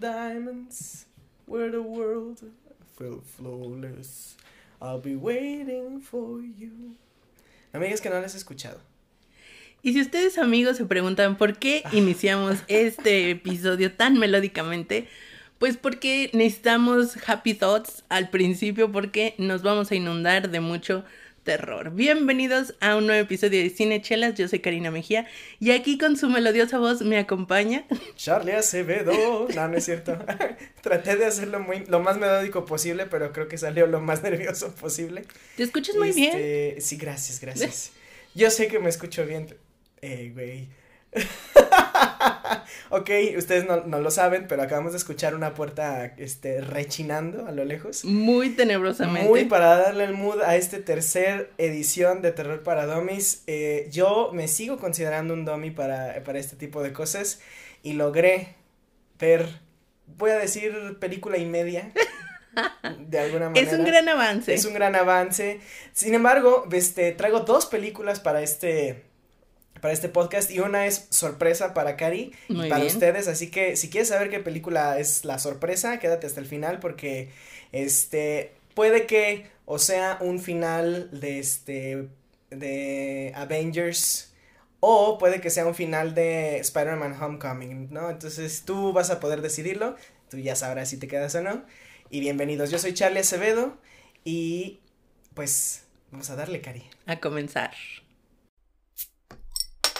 Diamonds, where the world felt flawless. I'll be waiting for you. Digas que no lo has escuchado. Y si ustedes amigos se preguntan por qué iniciamos este episodio tan melódicamente, pues porque necesitamos happy thoughts al principio porque nos vamos a inundar de mucho terror. Bienvenidos a un nuevo episodio de Cine Chelas, yo soy Karina Mejía y aquí con su melodiosa voz me acompaña Charlie Acevedo. No, no es cierto. Traté de hacerlo muy, lo más melódico posible, pero creo que salió lo más nervioso posible. ¿Te escuchas muy bien? Este, Sí, gracias, gracias. Yo sé que me escucho bien. Eh, güey. ok, ustedes no, no lo saben, pero acabamos de escuchar una puerta este, rechinando a lo lejos. Muy tenebrosamente. Muy para darle el mood a esta tercer edición de Terror para Dummies. Eh, yo me sigo considerando un dummy para, para este tipo de cosas y logré ver, voy a decir película y media. De alguna manera. Es un gran avance. Es un gran avance. Sin embargo, este, traigo dos películas para este, para este podcast y una es sorpresa para Cari y Muy para bien. ustedes. Así que si quieres saber qué película es la sorpresa, quédate hasta el final porque este puede que o sea un final de este de Avengers o puede que sea un final de Spider-Man Homecoming, ¿no? Entonces tú vas a poder decidirlo, tú ya sabrás si te quedas o no. Y bienvenidos, yo soy Charlie Acevedo y pues vamos a darle, Cari. A comenzar.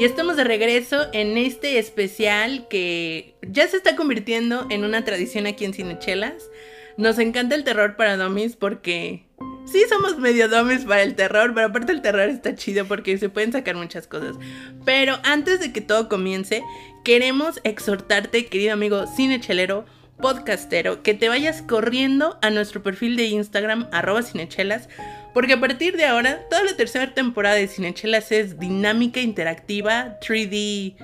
Y estamos de regreso en este especial que ya se está convirtiendo en una tradición aquí en Cinechelas. Nos encanta el terror para dummies porque sí somos medio dummies para el terror, pero aparte el terror está chido porque se pueden sacar muchas cosas. Pero antes de que todo comience, queremos exhortarte, querido amigo cinechelero, podcastero, que te vayas corriendo a nuestro perfil de Instagram, arroba cinechelas, porque a partir de ahora, toda la tercera temporada de Cinechelas es dinámica, interactiva, 3D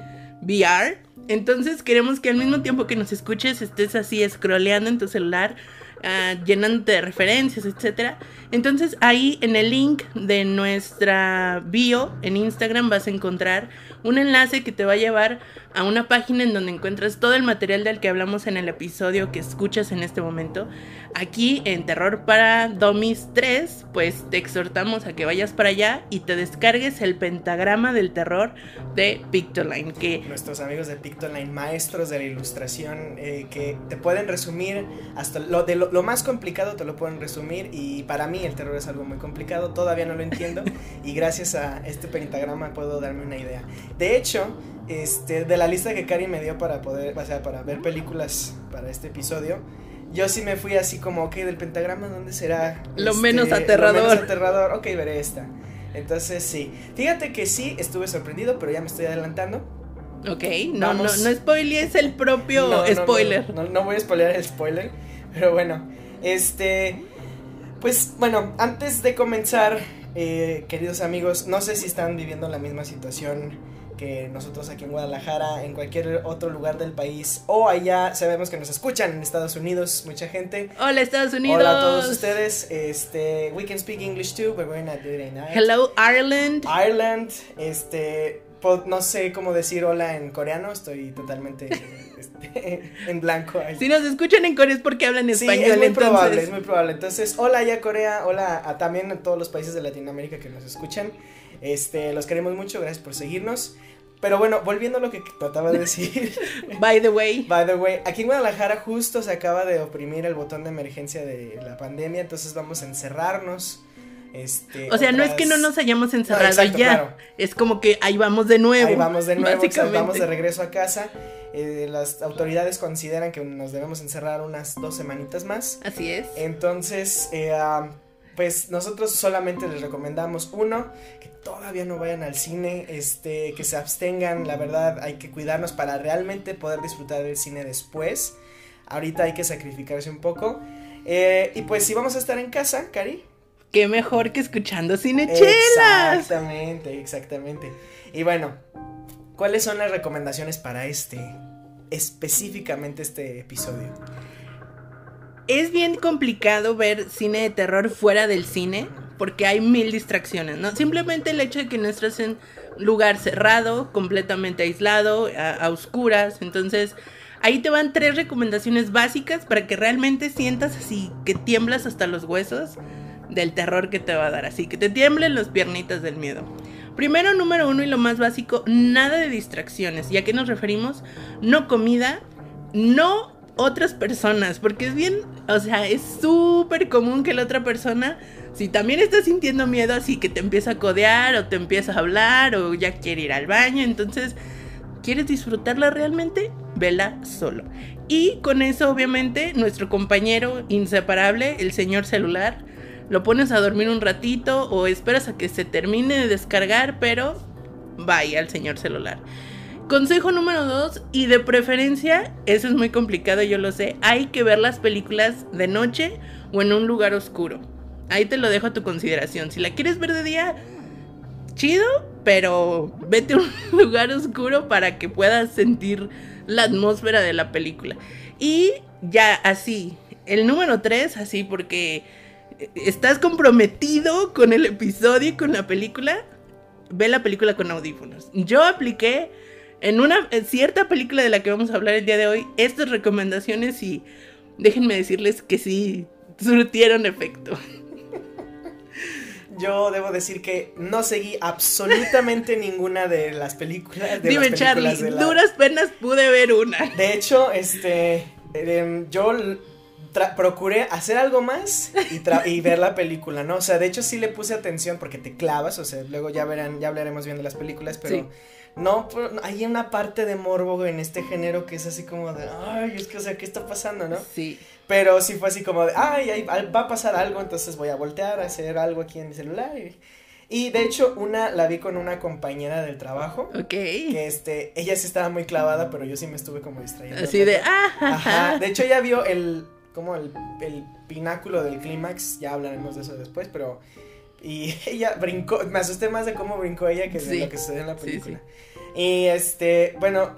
VR. Entonces queremos que al mismo tiempo que nos escuches estés así scrolleando en tu celular, ah, llenándote de referencias, etc. Entonces ahí en el link de nuestra bio en Instagram vas a encontrar un enlace que te va a llevar a una página en donde encuentras todo el material del que hablamos en el episodio que escuchas en este momento. Aquí en Terror para Dummies 3, pues te exhortamos a que vayas para allá y te descargues el pentagrama del terror de Pictoline, que Nuestros amigos de Pictoline, maestros de la ilustración, eh, que te pueden resumir hasta lo, de lo más complicado, te lo pueden resumir. Y para mí el terror es algo muy complicado, todavía no lo entiendo. y gracias a este pentagrama puedo darme una idea. De hecho, este, de la lista que Cari me dio para poder, o sea, para ver películas para este episodio, yo sí me fui así como, ok, del pentagrama, ¿dónde será? Lo Este, menos Lo aterrador. menos aterrador, ok, veré esta. Entonces sí, fíjate que sí, estuve sorprendido, pero ya me estoy adelantando. Ok, no, no, Vamos. no spoilees el propio No, no, no, spoiler. No, no voy a spoilear el spoiler, pero bueno, este, pues bueno, antes de comenzar, eh, queridos amigos, no sé si están viviendo la misma situación que nosotros aquí en Guadalajara, en cualquier otro lugar del país o allá, sabemos que nos escuchan en Estados Unidos, mucha gente. Hola Estados Unidos. Hola a todos ustedes, este, we can speak English too, but we're not doing it. Hello Ireland. Ireland, este, no sé cómo decir hola en coreano, estoy totalmente este, en blanco. ahí. Si nos escuchan en Corea es porque hablan Sí, español, es muy entonces. probable, es muy probable. Entonces, hola ya Corea, hola a también a todos los países de Latinoamérica que nos escuchan. Este, los queremos mucho, gracias por seguirnos. Pero bueno, volviendo a lo que trataba de decir. By the way. By the way, aquí en Guadalajara justo se acaba de oprimir el botón de emergencia de la pandemia, entonces vamos a encerrarnos. Este, O sea, no es que no nos hayamos encerrado exacto, ya. claro. Es como que ahí vamos de nuevo. Ahí vamos de nuevo, básicamente. vamos de regreso a casa. Eh, las autoridades consideran que nos debemos encerrar unas dos semanitas más. Así es. Entonces, eh, ah, pues nosotros solamente les recomendamos uno, que todavía no vayan al cine, este, que se abstengan, la verdad hay que cuidarnos para realmente poder disfrutar del cine después. Ahorita hay que sacrificarse un poco. Eh, y pues si vamos a estar en casa, Cari. Qué mejor que escuchando cinechelas. Exactamente, exactamente. Y bueno, ¿cuáles son las recomendaciones para este, específicamente este episodio? Es bien complicado ver cine de terror fuera del cine porque hay mil distracciones, ¿no? Simplemente el hecho de que no estás en lugar cerrado, completamente aislado, a, oscuras, entonces ahí te van tres recomendaciones básicas para que realmente sientas así que tiemblas hasta los huesos del terror que te va a dar, así que te tiemblen las piernitas del miedo. Primero, número uno y lo más básico, nada de distracciones. ¿Y a qué nos referimos? No comida, no otras personas, porque es bien, o sea, es súper común que la otra persona, si también está sintiendo miedo, así que te empieza a codear o te empieza a hablar o ya quiere ir al baño, entonces, ¿quieres disfrutarla realmente? Vela solo. Y con eso, obviamente, nuestro compañero inseparable, el señor celular, lo pones a dormir un ratito o esperas a que se termine de descargar, pero vaya al señor celular. Consejo número dos, y de preferencia, eso es muy complicado, yo lo sé, hay que ver las películas de noche o en un lugar oscuro. Ahí te lo dejo a tu consideración. Si la quieres ver de día, chido, pero vete a un lugar oscuro para que puedas sentir la atmósfera de la película. Y ya así, el número tres, así porque estás comprometido con el episodio y con la película, ve la película con audífonos. Yo apliqué en una cierta película de la que vamos a hablar el día de hoy estas recomendaciones y déjenme decirles que sí surtieron efecto. Yo debo decir que no seguí absolutamente ninguna de las películas. De Dime, Charlie, duras penas pude ver una. De hecho, este, em, yo procuré hacer algo más y, y, ver la película, ¿no? O sea, de hecho sí le puse atención porque te clavas, o sea, luego ya verán, ya hablaremos bien de las películas, pero no, hay una parte de morbo en este género que es así como de, ay, es que, o sea, ¿qué está pasando, no? Sí. Pero sí fue así como de, ay, va a pasar algo, entonces voy a voltear a hacer algo aquí en mi celular. Y, de hecho, una la vi con una compañera del trabajo. Ok. Que este, ella sí estaba muy clavada, pero yo sí me estuve como distrayendo. Así de, ah, Ajá. De hecho, ella vio el, como el, el pináculo del clímax, ya hablaremos de eso después, pero y ella brincó, me asusté más de cómo brincó ella que de lo que sucedió en la película. Y este, bueno,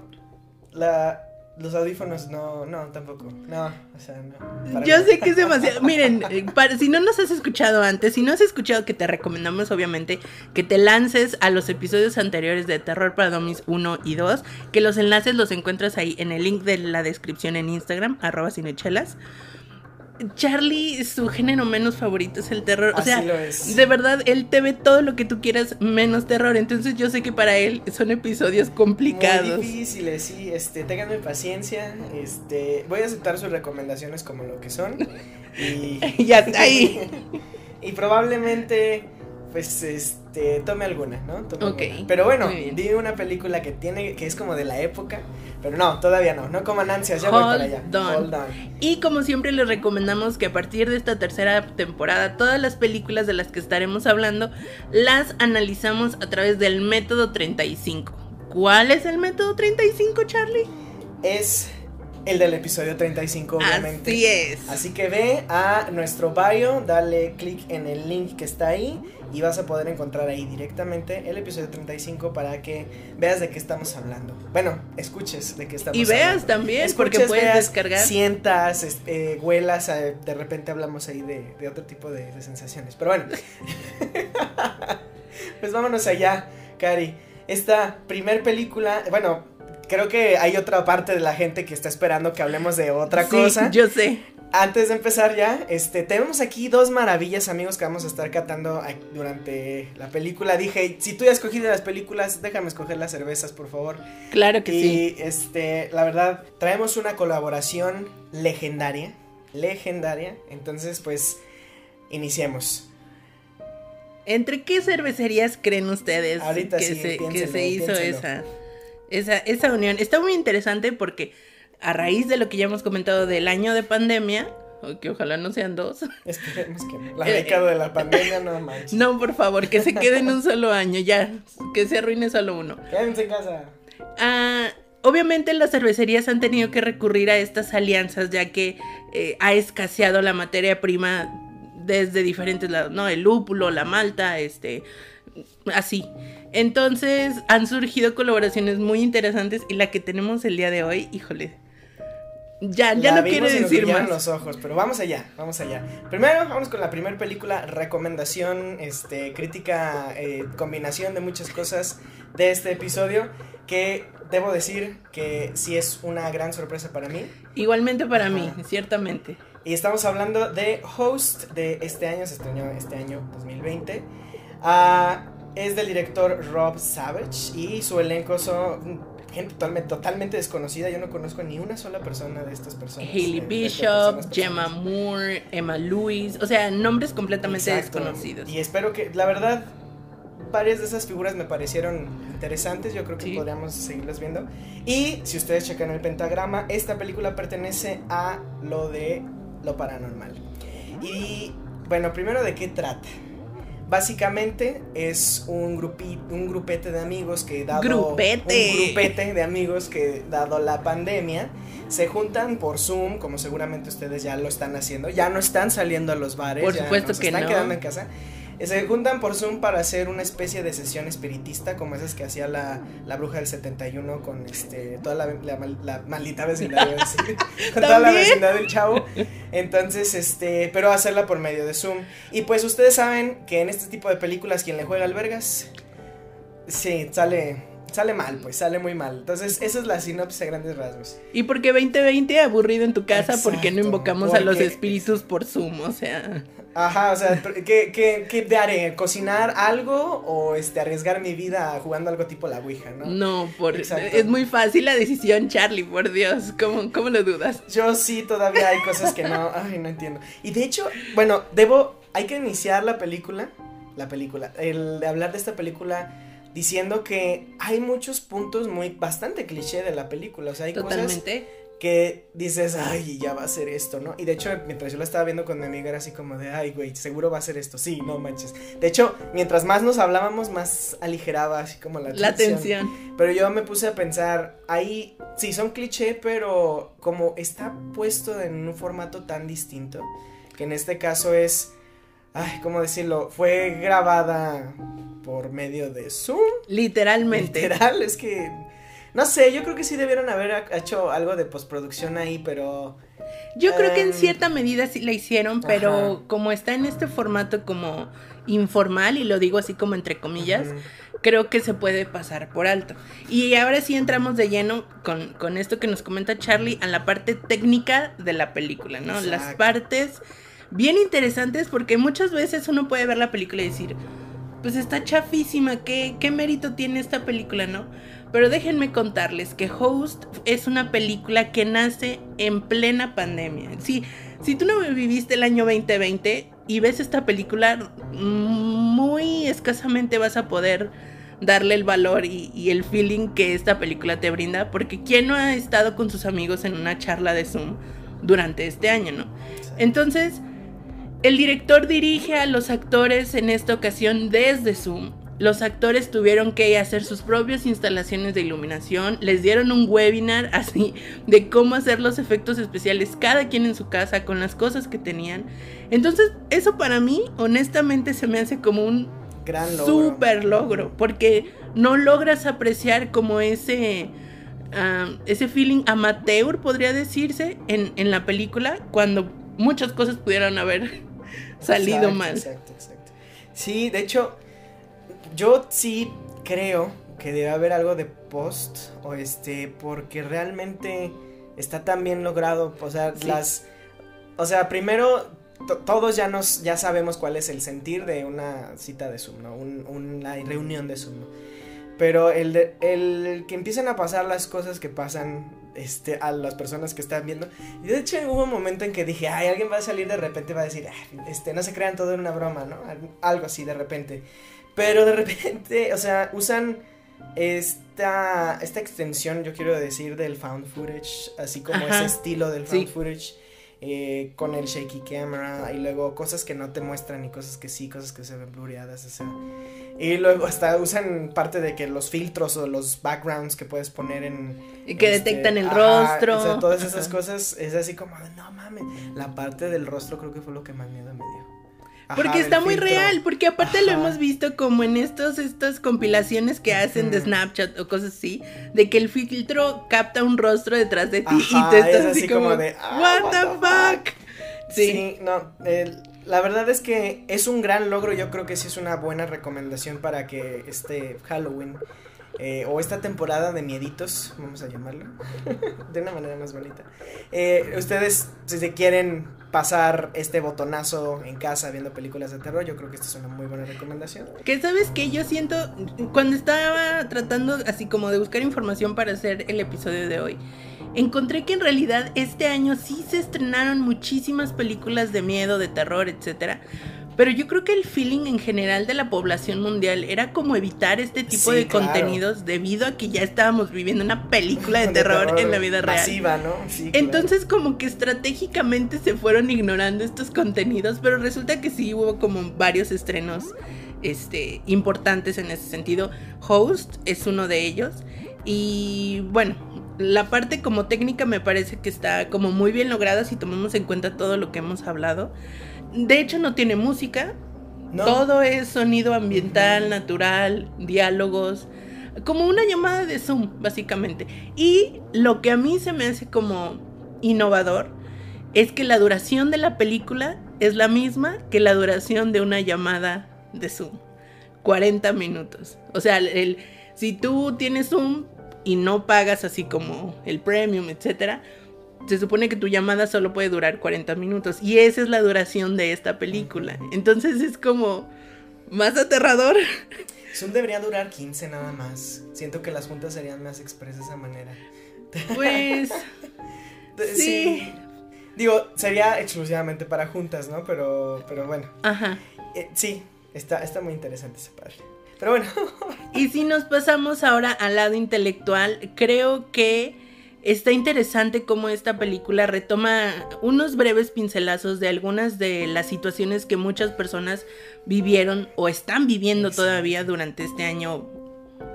la, los audífonos no, no, tampoco. No, o sea, no. Yo sé que es demasiado. Miren, eh, si no nos has escuchado antes, si no has escuchado que te recomendamos, obviamente, que te lances a los episodios anteriores de Terror para Domis 1 y 2, que los enlaces los encuentras ahí en el link de la descripción en Instagram, arroba cinechelas. Charlie, su género menos favorito es el terror. O sea, de verdad, él te ve todo lo que tú quieras menos terror. Entonces yo sé que para él son episodios complicados. Muy difíciles, sí. Este, ténganme paciencia. Este, voy a aceptar sus recomendaciones como lo que son. Y ya está ahí. y probablemente pues este tome alguna, ¿no? ok. Pero bueno, vi una película que tiene que es como de la época, pero no, todavía no, no coman ansias, ya voy para allá. Hold on. Y como siempre les recomendamos que a partir de esta tercera temporada todas las películas de las que estaremos hablando las analizamos a través del método 35. ¿Cuál es el método 35, Charlie? Es el del episodio 35, obviamente. Así es. Así que ve a nuestro bio, dale clic en el link que está ahí y vas a poder encontrar ahí directamente el episodio 35 para que veas de qué estamos hablando. Bueno, escuches de qué estamos hablando. Y veas también, porque puedes descargar. Sientas, eh, huelas, eh, de repente hablamos ahí de, otro tipo de, de sensaciones. Pero bueno, pues vámonos allá, Cari. Esta primer película, bueno, creo que hay otra parte de la gente que está esperando que hablemos de otra sí, cosa. Yo sé. Antes de empezar ya, este, tenemos aquí dos maravillas, amigos, que vamos a estar catando durante la película. Dije, si tú ya escogiste las películas, déjame escoger las cervezas, por favor. Claro que sí. Y, este, la verdad, traemos una colaboración legendaria, legendaria. Entonces, pues, iniciemos. ¿Entre qué cervecerías creen ustedes que, se, que se hizo esa? Esa, esa unión. Está muy interesante porque a raíz de lo que ya hemos comentado del año de pandemia, que ojalá no sean dos. Esperemos que no. La década de la pandemia no manches. No, por favor, que se quede en un solo año, ya, que se arruine solo uno. Quédense en casa. Ah, obviamente las cervecerías han tenido que recurrir a estas alianzas ya que eh, ha escaseado la materia prima desde diferentes lados, ¿no? El lúpulo, la malta, este, así. Entonces han surgido colaboraciones muy interesantes y la que tenemos el día de hoy, híjole. Ya, ya no quiero decir más. los ojos, pero vamos allá, vamos allá. Primero, vamos con la primera película, recomendación, este, crítica, eh, combinación de muchas cosas de este episodio que debo decir que sí es una gran sorpresa para mí. Igualmente para mí, ciertamente. Y estamos hablando de Host de este año, se estrenó este año 2020. Ah, es del director Rob Savage y su elenco son gente totalmente, totalmente desconocida. Yo no conozco ni una sola persona de estas personas. Hailey Bishop, Gemma Moore, Emma Lewis, o sea, nombres completamente desconocidos. Y espero que, la verdad, varias de esas figuras me parecieron interesantes, yo creo que podríamos seguirlas viendo. Y si ustedes checan el pentagrama, esta película pertenece a lo de lo paranormal. Y bueno, primero de qué trata. Básicamente es un grupito, un grupete de amigos que dado grupete. un grupete de amigos que dado la pandemia. Se juntan por Zoom, como seguramente ustedes ya lo están haciendo, ya no están saliendo a los bares, por supuesto ya que están quedando en casa se juntan por Zoom para hacer una especie de sesión espiritista, como esas que hacía la, la bruja del 71 con este toda la, la, maldita vecindad, con toda la vecindad del chavo. Entonces, este, pero hacerla por medio de Zoom. Y pues ustedes saben que en este tipo de películas, quien le juega al vergas, sí, sale, sale mal, pues sale muy mal. Entonces, esa es la sinopsis a grandes rasgos. Y porque 2020 aburrido en tu casa porque no invocamos a los espíritus por Zoom, o sea. Ajá, o sea, ¿qué, qué, qué haré? ¿Cocinar algo o este arriesgar mi vida jugando algo tipo la Ouija, no? No, por es muy fácil la decisión, Charlie, por Dios, ¿cómo, cómo lo dudas? Yo sí, todavía hay cosas que no, ay, no entiendo. Y de hecho, bueno, debo, hay que iniciar la película, la película, el de hablar de esta película diciendo que hay muchos puntos muy, bastante cliché de la película, o sea, hay Totalmente. cosas que dices, ay, ya va a ser esto, ¿no? Y de hecho, mientras yo la estaba viendo con mi amiga, era así como de, ay, güey, seguro va a ser esto. Sí, no manches. De hecho, mientras más nos hablábamos, más aligeraba así como la, la tensión. Pero yo me puse a pensar, ahí, sí, son cliché, pero como está puesto en un formato tan distinto, que en este caso es, ay, ¿cómo decirlo? Fue grabada por medio de Zoom. Literalmente. Literal, es que no sé, yo creo que sí debieron haber hecho algo de postproducción ahí, pero... Yo creo que en em, cierta medida sí la hicieron, pero como está en este formato como informal, y lo digo así como entre comillas, creo que se puede pasar por alto. Y ahora sí entramos de lleno con, con esto que nos comenta Charlie, a la parte técnica de la película, ¿no? Las partes bien interesantes porque muchas veces uno puede ver la película y decir, pues está chafísima, ¿qué, qué mérito tiene esta película, no? Pero déjenme contarles que Host es una película que nace en plena pandemia. Sí, si tú no viviste el año 2020 y ves esta película, muy escasamente vas a poder darle el valor y, el feeling que esta película te brinda, porque ¿quién no ha estado con sus amigos en una charla de Zoom durante este año, no? Entonces, el director dirige a los actores en esta ocasión desde Zoom los actores tuvieron que hacer sus propias instalaciones de iluminación, les dieron un webinar así de cómo hacer los efectos especiales cada quien en su casa con las cosas que tenían. Entonces, eso para mí honestamente se me hace como un gran logro. super logro, porque no logras apreciar como ese ah, ese feeling amateur podría decirse en, en, la película cuando muchas cosas pudieran haber salido mal. Exacto, exacto. Sí, de hecho, yo sí creo que debe haber algo de post o este porque realmente está tan bien logrado, o sea, las o sea, primero todos ya nos ya sabemos cuál es el sentir de una cita de Zoom, ¿no? una reunión de Zoom. Pero el, de, el que empiecen a pasar las cosas que pasan este, a las personas que están viendo. Y de hecho hubo un momento en que dije, ay, alguien va a salir de repente va a decir, este, no se crean todo en una broma, ¿no? Algo así de repente. Pero de repente, o sea, usan esta, esta extensión, yo quiero decir, del found footage, así como ese estilo del found footage. Eh, con el shaky camera y luego cosas que no te muestran y cosas que sí, cosas que se ven blureadas, o sea. Y luego hasta usan parte de que los filtros o los backgrounds que puedes poner en... Y que este, detectan el ajá, rostro. O sea, todas esas Ajá. cosas es así como, de, no mames, la parte del rostro creo que fue lo que más miedo me. Ajá, Porque está muy filtro. real, porque aparte lo hemos visto como en estos, estas compilaciones que hacen de. Snapchat o cosas así, de que el filtro capta un rostro detrás de ti Ajá, y te estás es así, así como, como de, ah, what the fuck. Sí, Sí. no, la verdad es que es un gran logro, yo creo que sí es una buena recomendación para que este Halloween eh, o esta temporada de mieditos, vamos a llamarlo, de una manera más bonita, eh, ustedes si se quieren pasar este botonazo en casa viendo películas de terror, yo creo que esta es una muy buena recomendación. Que sabes que yo siento, cuando estaba tratando así como de buscar información para hacer el episodio de hoy, encontré que en realidad este año sí se estrenaron muchísimas películas de miedo, de terror, etcétera. Pero yo creo que el feeling en general de la población mundial era como evitar este tipo Sí, de claro. contenidos debido a que ya estábamos viviendo una película de, terror, en la vida real. Masiva, ¿no? Sí, claro. Entonces como que estratégicamente se fueron ignorando estos contenidos, pero resulta que sí hubo como varios estrenos este, importantes en ese sentido. Host es uno de ellos. Y bueno, la parte como técnica me parece que está como muy bien lograda si tomamos en cuenta todo lo que hemos hablado. De hecho no tiene música, No. todo es sonido ambiental, natural, diálogos, como una llamada de Zoom, básicamente. Y lo que a mí se me hace como innovador es que la duración de la película es la misma que la duración de una llamada de Zoom. 40 minutos. O sea, el, si tú tienes Zoom y no pagas así como el premium, etcétera, se supone que tu llamada solo puede durar 40 minutos y esa es la duración de esta película. Entonces es como más aterrador. Zoom debería durar 15 nada más. Siento que las juntas serían más expresas de esa manera. Pues Sí. Digo, sería exclusivamente para juntas, ¿no? Pero, pero bueno. ajá. Eh, sí, está, está muy interesante esa parte. Pero bueno, Y si nos pasamos ahora al lado intelectual, creo que está interesante cómo esta película retoma unos breves pincelazos de algunas de las situaciones que muchas personas vivieron o están viviendo todavía durante este año.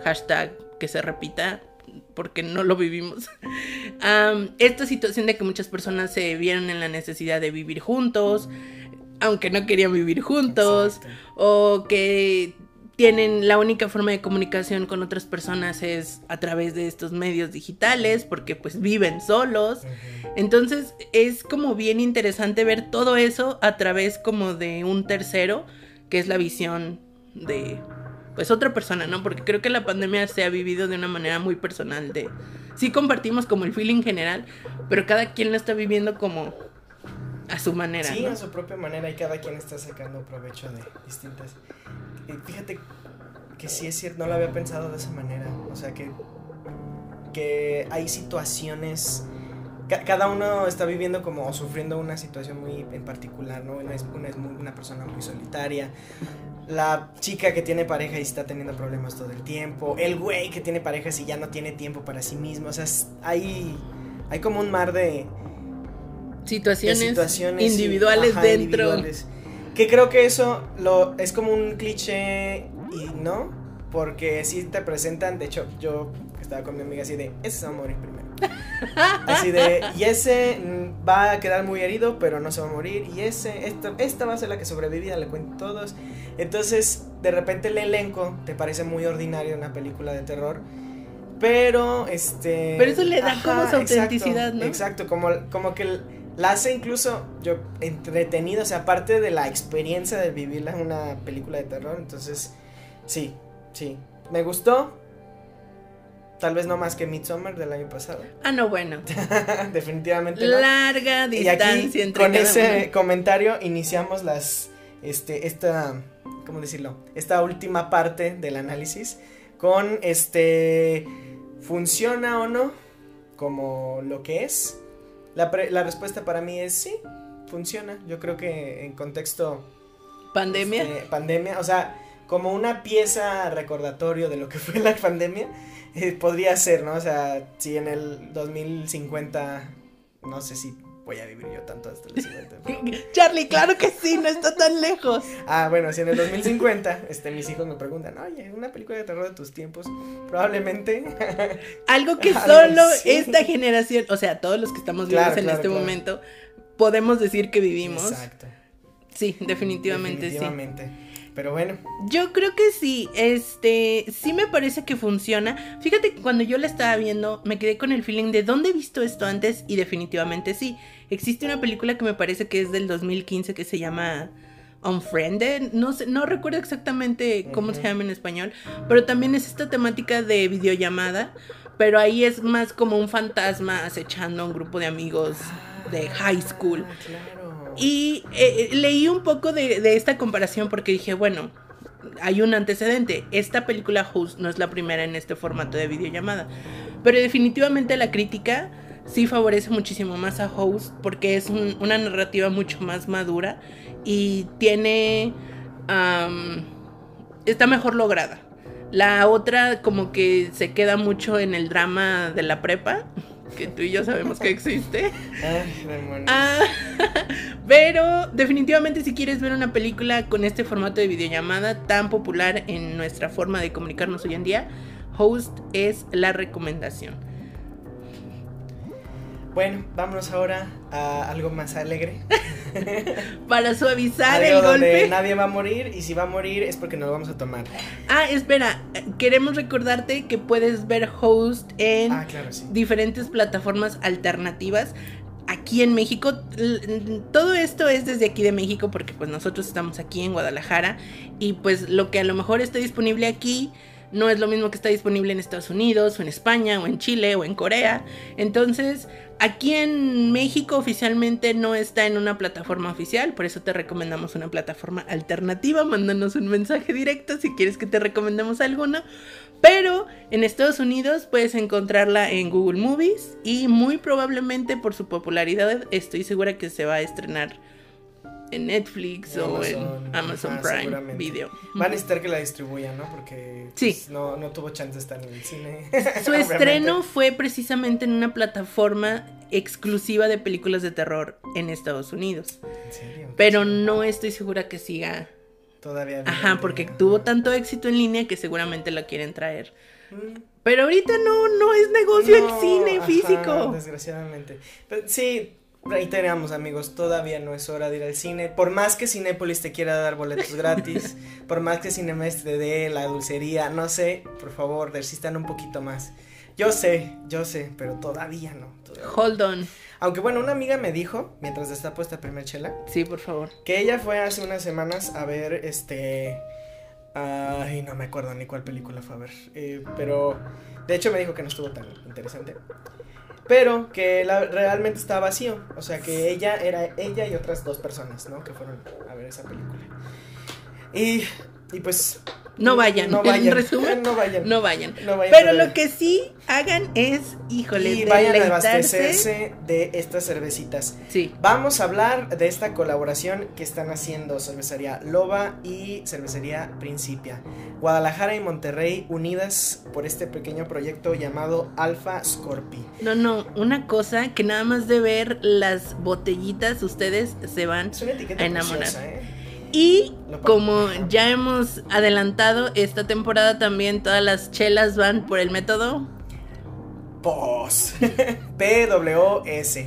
Hashtag que se repita porque no lo vivimos. Esta situación de que muchas personas se vieron en la necesidad de vivir juntos, aunque no querían vivir juntos, Exacto. o que tienen la única forma de comunicación con otras personas es a través de estos medios digitales porque pues viven solos. Entonces es como bien interesante ver todo eso a través como de un tercero, que es la visión de pues otra persona, ¿no? Porque creo que la pandemia se ha vivido de una manera muy personal de sí compartimos como el feeling general, pero cada quien lo está viviendo como a su manera, Sí, ¿no? a su propia manera y cada quien está sacando provecho de distintas. Y fíjate que sí es cierto, no lo había pensado de esa manera. O sea que, que hay situaciones. ca- cada uno está viviendo como o sufriendo una situación muy en particular, ¿no? Una es, una es muy- una persona muy solitaria. La chica que tiene pareja y está teniendo problemas todo el tiempo. El güey que tiene parejas y ya no tiene tiempo para sí mismo. O sea, hay, hay como un mar de, Situaciones, de situaciones individuales ajá, dentro. individuales. Que creo que eso lo es como un cliché y no, porque si te presentan, de hecho, yo estaba con mi amiga así de, ese se va a morir primero. Así de, y ese va a quedar muy herido, pero no se va a morir, y ese, esto, esta va a ser la que sobrevivida, le cuento todos. Entonces, de repente el elenco te parece muy ordinario en una película de terror. Pero, este... Pero eso le da como su autenticidad, ¿no? Exacto, como, como que la hace incluso yo entretenido, o sea, aparte de la experiencia de vivirla en una película de terror, entonces sí, sí, me gustó, tal vez no más que Midsommar del año pasado, Ah, no, bueno. definitivamente no. Larga Y aquí distancia entre con cada ese uno. comentario iniciamos las, este, esta, ¿cómo decirlo? Esta última parte del análisis con este, ¿funciona o no? Como lo que es. La, pre- la respuesta para mí es sí, funciona. Yo creo que en contexto Pandemia. este, pandemia, o sea, como una pieza recordatorio de lo que fue la pandemia, eh, podría ser, ¿no? O sea, si en el 2050, no sé si voy a vivir yo tanto hasta los 50. Charlie, claro que sí, no está tan lejos. Ah, bueno, si en el 2050, este, mis hijos me preguntan, oye, una película de terror de tus tiempos, probablemente. Algo que Algo solo esta generación, o sea, todos los que estamos vivos Claro, en claro, este claro. momento, podemos decir que vivimos. Exacto. Sí, definitivamente, sí. Definitivamente. Pero bueno, Yo creo que sí, este, sí me parece que funciona. Fíjate que cuando yo la estaba viendo, me quedé con el feeling de dónde he visto esto antes y definitivamente sí. Existe una película que me parece que es del 2015 que se llama Unfriended, no sé, no recuerdo exactamente cómo se llama en español, pero también es esta temática de videollamada, pero ahí es más como un fantasma acechando a un grupo de amigos de high school. Ah, claro. Y eh, eh, leí un poco de, esta comparación porque dije, bueno, hay un antecedente. Esta película Host no es la primera en este formato de videollamada. Pero definitivamente la crítica sí favorece muchísimo más a Host porque es un- una narrativa mucho más madura y tiene... está mejor lograda. La otra como que se queda mucho en el drama de la prepa, que tú y yo sabemos que existe. Ay, demonios. Ah, pero definitivamente si quieres ver una película con este formato de videollamada tan popular en nuestra forma de comunicarnos hoy en día, Host es la recomendación. Bueno, vámonos ahora a algo más alegre. Para suavizar algo el donde golpe. nadie va a morir y si va a morir es porque nos lo vamos a tomar. Ah, espera, queremos recordarte que puedes ver Host en Ah, claro, sí. diferentes plataformas alternativas. Aquí en México, todo esto es desde aquí de México porque pues nosotros estamos aquí en Guadalajara y pues lo que a lo mejor está disponible aquí no es lo mismo que está disponible en Estados Unidos o en España o en Chile o en Corea. Entonces, aquí en México oficialmente no está en una plataforma oficial, por eso te recomendamos una plataforma alternativa. Mándanos un mensaje directo si quieres que te recomendemos alguna. Pero en Estados Unidos puedes encontrarla en Google Movies y muy probablemente por su popularidad estoy segura que se va a estrenar en Netflix o en Amazon, ajá, Prime. Video. Va a necesitar que la distribuyan, ¿no? Porque Sí. pues, no, no tuvo chance de estar en el cine. Su estreno fue precisamente en una plataforma exclusiva de películas de terror en Estados Unidos. ¿En serio? Pero no estoy segura que siga. Todavía. Ajá, porque tuvo tanto éxito en línea que seguramente la quieren traer. Mm, Pero ahorita no, no es negocio no, el cine ajá, físico. Desgraciadamente. Pero sí, reiteramos, amigos, todavía no es hora de ir al cine. Por más que Cinépolis te quiera dar boletos gratis, por más que Cinemex te dé la dulcería, no sé, por favor, resistan un poquito más. Yo sé, yo sé, pero todavía no. todavía. Hold on. Aunque bueno, una amiga me dijo, mientras está puesta primer chela, Sí, por favor. que ella fue hace unas semanas a ver este. Ay, no me acuerdo ni cuál película fue a ver. eh, pero de hecho me dijo que no estuvo tan interesante. Pero que realmente estaba vacío. O sea que ella era ella y otras dos personas, ¿no? Que fueron a ver esa película. Y, y pues. No vayan. No En vayan. resumen, no vayan. No vayan. No vayan Pero lo que sí hagan es, híjole, y vayan a abastecerse de estas cervecitas. Sí. Vamos a hablar de esta colaboración que están haciendo Cervecería Loba y Cervecería Principia. Guadalajara y Monterrey unidas por este pequeño proyecto llamado Alpha Scorpi. No, no, una cosa que nada más de ver las botellitas ustedes se van. Es una etiqueta A enamorar. preciosa, ¿eh? Y como ya hemos adelantado, esta temporada también todas las chelas van por el método. POS. PWS.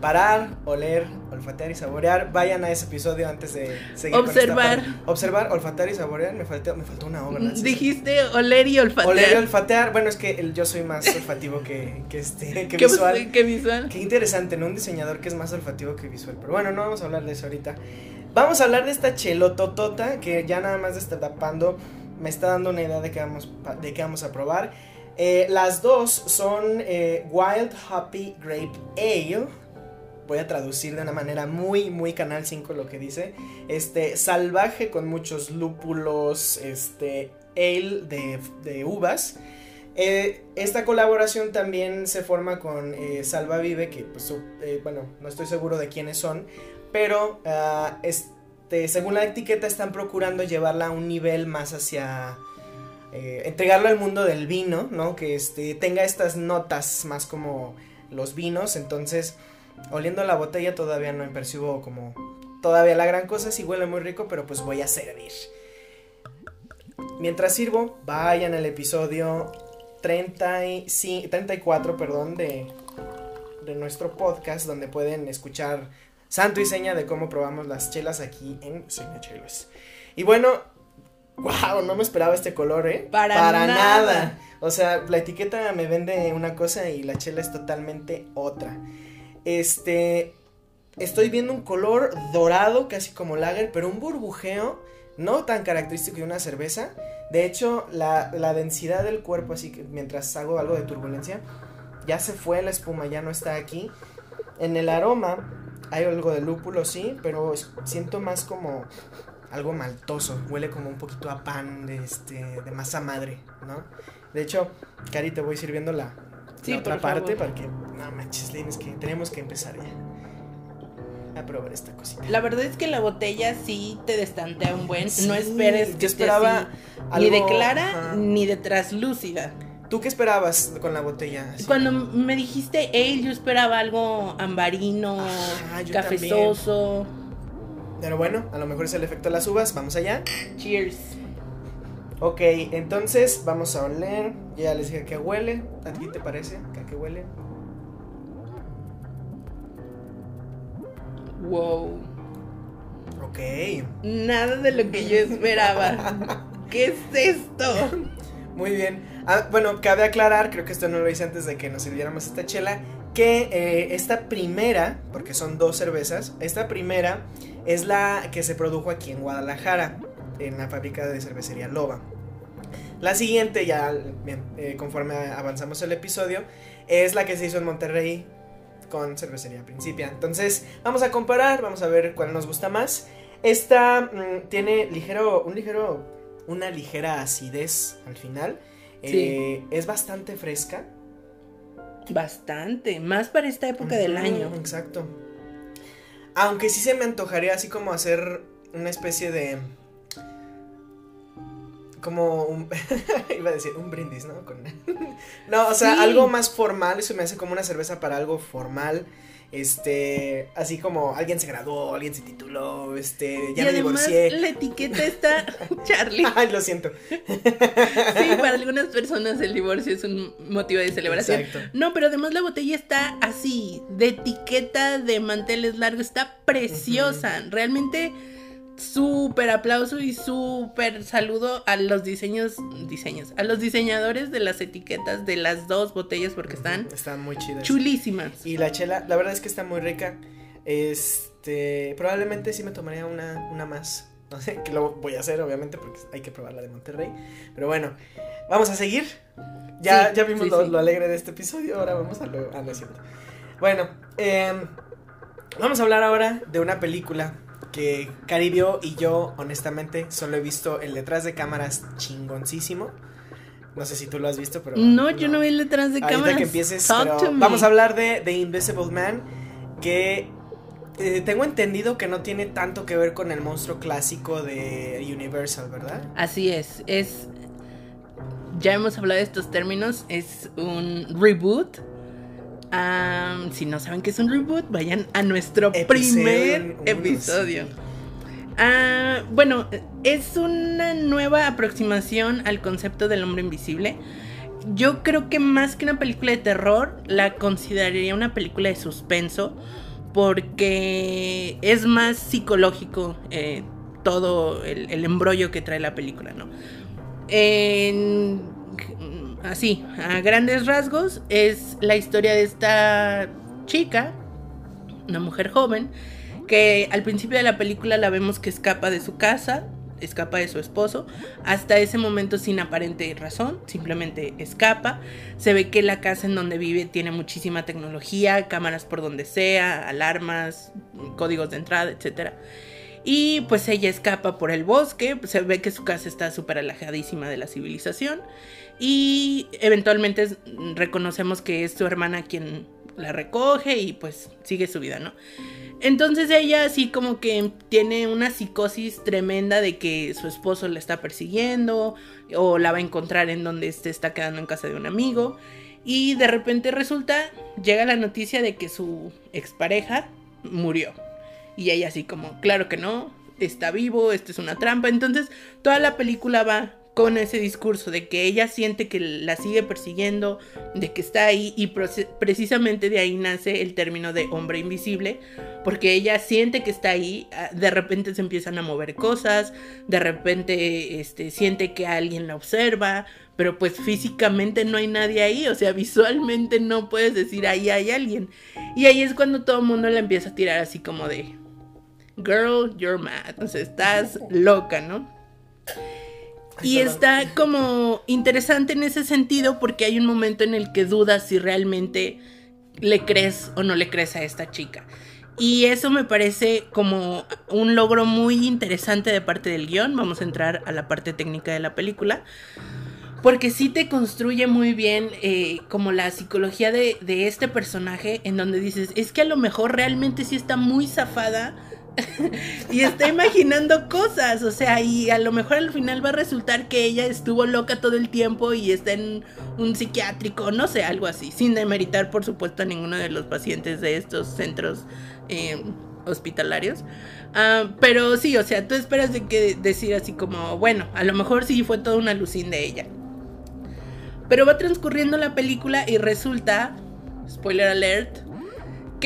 Parar, oler, olfatear y saborear. Vayan a ese episodio antes de seguir. con esta Observar. Observar, olfatear y saborear. Me faltó, me faltó una obra. Dijiste oler y olfatear. Oler y olfatear. Bueno, es que el- yo soy más olfativo que, que, este, que ¿Qué, visual. qué visual? Qué interesante, ¿no? Un diseñador que es más olfativo que visual. Pero bueno, no vamos a hablar de eso ahorita. Vamos a hablar de esta chelototota que ya nada más de estar tapando me está dando una idea de qué vamos, de qué vamos a probar. Eh, las dos son eh, Wild Happy Grape Ale. Voy a traducir de una manera muy, muy Canal 5 lo que dice. Este, salvaje con muchos lúpulos, este, ale de, de uvas. Eh, esta colaboración también se forma con eh, Salva Vive, que pues, bueno, no estoy seguro de quiénes son, pero ah, este, según la etiqueta están procurando llevarla a un nivel más hacia... eh, entregarlo al mundo del vino, ¿no? Que este, tenga estas notas más como los vinos, entonces oliendo la botella todavía no percibo como todavía la gran cosa, sí huele muy rico, pero pues voy a servir. Mientras sirvo, vayan al episodio 34, perdón, de, de nuestro podcast donde pueden escuchar santo y seña de cómo probamos las chelas aquí en Seña Chelas. Y bueno, wow, no me esperaba este color, ¿eh? Para, nada. O sea, la etiqueta me vende una cosa y la chela es totalmente otra. Este, estoy viendo un color dorado, casi como lager, pero un burbujeo no tan característico de una cerveza. De hecho, la, la densidad del cuerpo, así que mientras hago algo de turbulencia, ya se fue la espuma, ya no está aquí. En el aroma hay algo de lúpulo, sí, pero siento más como algo maltoso. Huele como un poquito a pan de, este, de masa madre, ¿no? De hecho, Cari, te voy sirviendo la, otra parte para que. No manches, es que tenemos que empezar ya. A probar esta cosita. La verdad es que la botella sí te destantea un buen. no esperes que yo esperaba ni de clara ni de traslúcida. ¿Tú qué esperabas con la botella? Cuando me dijiste ale, yo esperaba algo ambarino, cafezoso. Pero bueno, a lo mejor es el efecto de las uvas. Vamos allá. Cheers. Ok, entonces vamos a oler. Ya les dije que huele. ¿A ti te parece a qué huele? Wow. Ok. Nada de lo que yo esperaba. ¿Qué es esto? Muy bien. Ah, bueno, cabe aclarar, creo que esto no lo hice antes de que nos sirviéramos esta chela, que eh, esta primera, porque son dos cervezas, esta primera es la que se produjo aquí en Guadalajara en la fábrica de cervecería Loba. La siguiente, ya eh, conforme avanzamos el episodio, es la que se hizo en Monterrey con cervecería Principia. Entonces, vamos a comparar, vamos a ver cuál nos gusta más. Esta mm, tiene ligero, un ligero, una ligera acidez al final. Eh, es bastante fresca. Bastante, más para esta época del año. Exacto. Aunque sí se me antojaría así como hacer una especie de como un, iba a decir un brindis, ¿no? no, o sea, algo más formal, eso me hace como una cerveza para algo formal. Este, así como alguien se graduó, alguien se tituló, este, ya y me divorcié. La etiqueta está Charlie. Ay, lo siento. sí, para algunas personas el divorcio es un motivo de celebración. Exacto. No, pero además la botella está así, de etiqueta de manteles largos, está preciosa. Realmente súper aplauso y súper saludo a los diseños, diseños, a los diseñadores de las etiquetas de las dos botellas porque están, están muy chidas. Chulísimas. Y la chela, la verdad es que está muy rica. Este, probablemente sí me tomaría una, una más. No sé, que lo voy a hacer obviamente porque hay que probar la de Monterrey. Pero bueno, vamos a seguir. Ya, ya vimos lo, alegre de este episodio, ahora vamos a lo... Ah, no Bueno, em, vamos a hablar ahora de una película que Caribio y yo, honestamente, solo he visto el detrás de cámaras chingoncísimo. No sé si tú lo has visto, pero. No, yo no vi el detrás de cámaras. que empieces, vamos a hablar de The Invisible Man, que eh, tengo entendido que no tiene tanto que ver con el monstruo clásico de Universal, ¿verdad? Así es, es. Ya hemos hablado de estos términos, es un reboot si no saben qué es un reboot, vayan a nuestro primer episodio. Ah, bueno, es una nueva aproximación al concepto del hombre invisible. Yo creo que más que una película de terror, la consideraría una película de suspenso porque es más psicológico eh, todo el, el, embrollo que trae la película, ¿no? En así, a grandes rasgos, es la historia de esta chica, una mujer joven, que al principio de la película la vemos que escapa de su casa, escapa de su esposo, hasta ese momento sin aparente razón, simplemente escapa. Se ve que la casa en donde vive tiene muchísima tecnología, cámaras por donde sea, alarmas, códigos de entrada, etc. Y pues ella escapa por el bosque, se ve que su casa está súper alejadísima de la civilización y eventualmente reconocemos que es su hermana quien la recoge y pues sigue su vida, ¿no? Entonces ella así como que tiene una psicosis tremenda de que su esposo la está persiguiendo o la va a encontrar en donde se está quedando en casa de un amigo. Y de repente resulta, llega la noticia de que su expareja murió. Y ella así como, claro que no, está vivo, esto es una trampa. Entonces toda la película va con ese discurso de que ella siente que la sigue persiguiendo, de que está ahí y precisamente de ahí nace el término de hombre invisible, porque ella siente que está ahí, ah, de repente se empiezan a mover cosas, de repente este, siente que alguien la observa, pero pues físicamente no hay nadie ahí, o sea, visualmente no puedes decir ahí hay alguien. Y ahí es cuando todo el mundo la empieza a tirar así como de, girl, you're mad, o sea, estás loca, ¿no? Y está como interesante en ese sentido porque hay un momento en el que dudas si realmente le crees o no le crees a esta chica. Y eso me parece como un logro muy interesante de parte del guion. Vamos a entrar a la parte técnica de la película. Porque sí te construye muy bien eh, como la psicología de, de este personaje en donde dices, es que a lo mejor realmente sí está muy zafada y está imaginando cosas, o sea, y a lo mejor al final va a resultar que ella estuvo loca todo el tiempo y está en un psiquiátrico, no sé, algo así, sin demeritar por supuesto a ninguno de los pacientes de estos centros eh, hospitalarios. Ah, pero sí, o sea, tú esperas de que decir así como, bueno, a lo mejor sí fue toda una alucín de ella. Pero va transcurriendo la película y resulta, spoiler alert,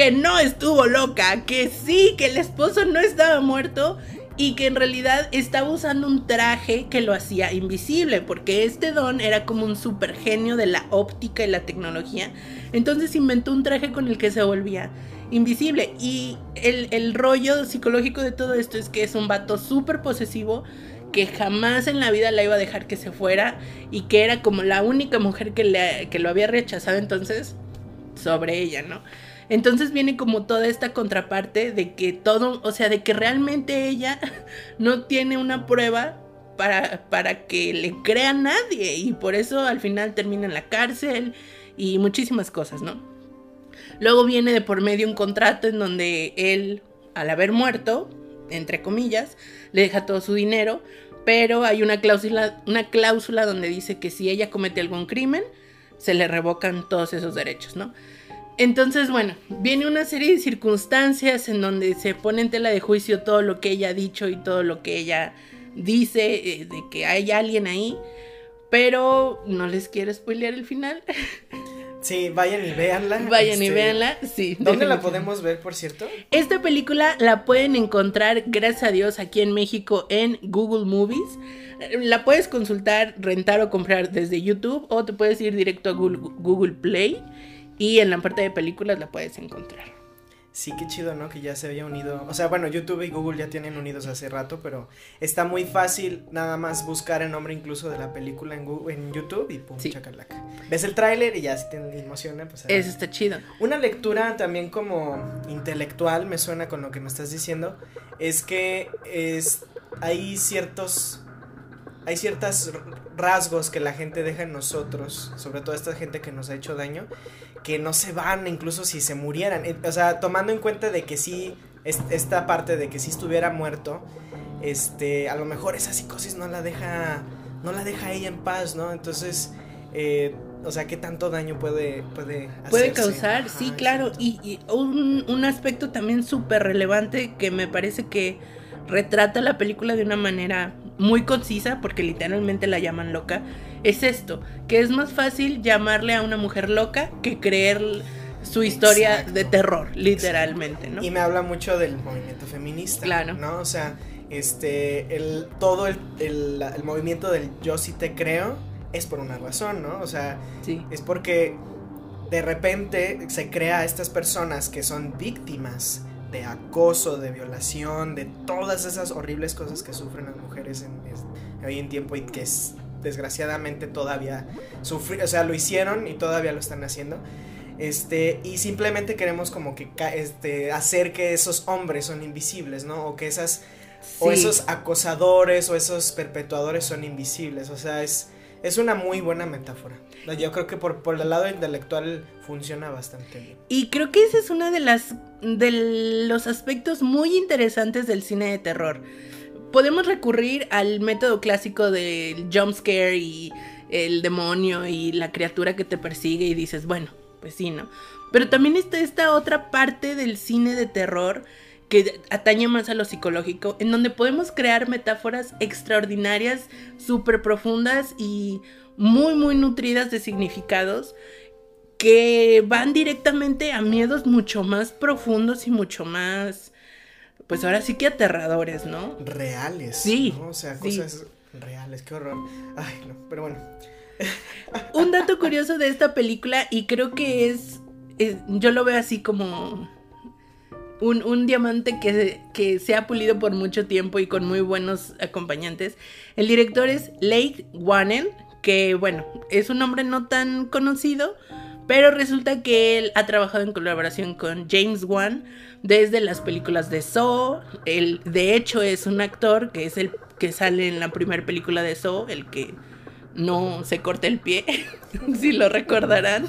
que no estuvo loca, que sí, que el esposo no estaba muerto y que en realidad estaba usando un traje que lo hacía invisible, porque este don era como un super genio de la óptica y la tecnología. Entonces inventó un traje con el que se volvía invisible. Y el, rollo psicológico de todo esto es que es un vato súper posesivo que jamás en la vida la iba a dejar que se fuera y que era como la única mujer que, le, que lo había rechazado entonces sobre ella, ¿no? Entonces viene como toda esta contraparte de que todo, o sea, de que realmente ella no tiene una prueba para, para que le crea nadie y por eso al final termina en la cárcel y muchísimas cosas, ¿no? Luego viene de por medio un contrato en donde él, al haber muerto, entre comillas, le deja todo su dinero, pero hay una cláusula, una cláusula donde dice que si ella comete algún crimen, se le revocan todos esos derechos, ¿no? Entonces, bueno, viene una serie de circunstancias en donde se pone en tela de juicio todo lo que ella ha dicho y todo lo que ella dice eh, de que hay alguien ahí. Pero no les quiero spoilear el final. Sí, vayan y véanla. Vayan y este, véanla, sí. ¿Dónde la podemos ver, por cierto? Esta película la pueden encontrar, gracias a Dios, aquí en México en Google Movies. La puedes consultar, rentar o comprar desde YouTube o te puedes ir directo a Google Play y en la parte de películas la puedes encontrar. Sí, qué chido, ¿no? Que ya se había unido. O sea, bueno, YouTube y Google ya tienen unidos hace rato, pero está muy fácil nada más buscar el nombre incluso de la película en, Google, en YouTube y pum, sí. chacalaca. Ves el tráiler y ya si te emociona, pues... Eso está chido. Una lectura también como intelectual, me suena con lo que me estás diciendo, es que es, hay ciertos hay ciertos rasgos que la gente deja en nosotros, sobre todo esta gente que nos ha hecho daño, que no se van incluso si se murieran. Eh, o sea, tomando en cuenta de que sí, esta parte de que si estuviera muerto, este, a lo mejor esa psicosis no la deja, no la deja ella en paz, ¿no? Entonces, eh, o sea, ¿qué tanto daño puede, puede Puede causar, sí, claro. Y, un, un aspecto también súper relevante que me parece que retrata la película de una manera muy concisa, porque literalmente la llaman loca, es esto, que es más fácil llamarle a una mujer loca que creer su historia de terror, literalmente, ¿no? Y me habla mucho del movimiento feminista, claro. ¿no? O sea, este, el, todo el, el, el movimiento del yo sí te creo es por una razón, ¿no? O sea, sí. es porque de repente se crea a estas personas que son víctimas de acoso, de violación, de todas esas horribles cosas que sufren las mujeres en, hoy en tiempo y que es, desgraciadamente todavía sufren, o sea, lo hicieron y todavía lo están haciendo. Este, y simplemente queremos como que este, hacer que esos hombres son invisibles, ¿no? O que esas, o esos acosadores o esos perpetuadores son invisibles, o sea, es, es una muy buena metáfora. Yo creo que por, por el lado intelectual funciona bastante bien. Y creo que ese es uno de las de los aspectos muy interesantes del cine de terror. Podemos recurrir al método clásico del jump scare y, el demonio y la criatura que te persigue y dices, bueno, pues sí, ¿no? Pero también está esta otra parte del cine de terror que atañe más a lo psicológico, en donde podemos crear metáforas extraordinarias, súper profundas y muy, muy nutridas de significados que van directamente a miedos mucho más profundos y mucho más, pues ahora sí que aterradores, ¿no? Reales. Sí. ¿no? O sea, cosas reales, qué horror. Ay, no, pero bueno. Un dato curioso de esta película, y creo que es, es yo lo veo así como un, un, diamante que, que se ha pulido por mucho tiempo y con muy buenos acompañantes. El director es Lake Wannen, que bueno, es un hombre no tan conocido, pero resulta que él ha trabajado en colaboración con James Wan desde las películas de Saw. Él, de hecho, es un actor que es el que sale en la primera película de Saw, el que no se corta el pie, si lo recordarán.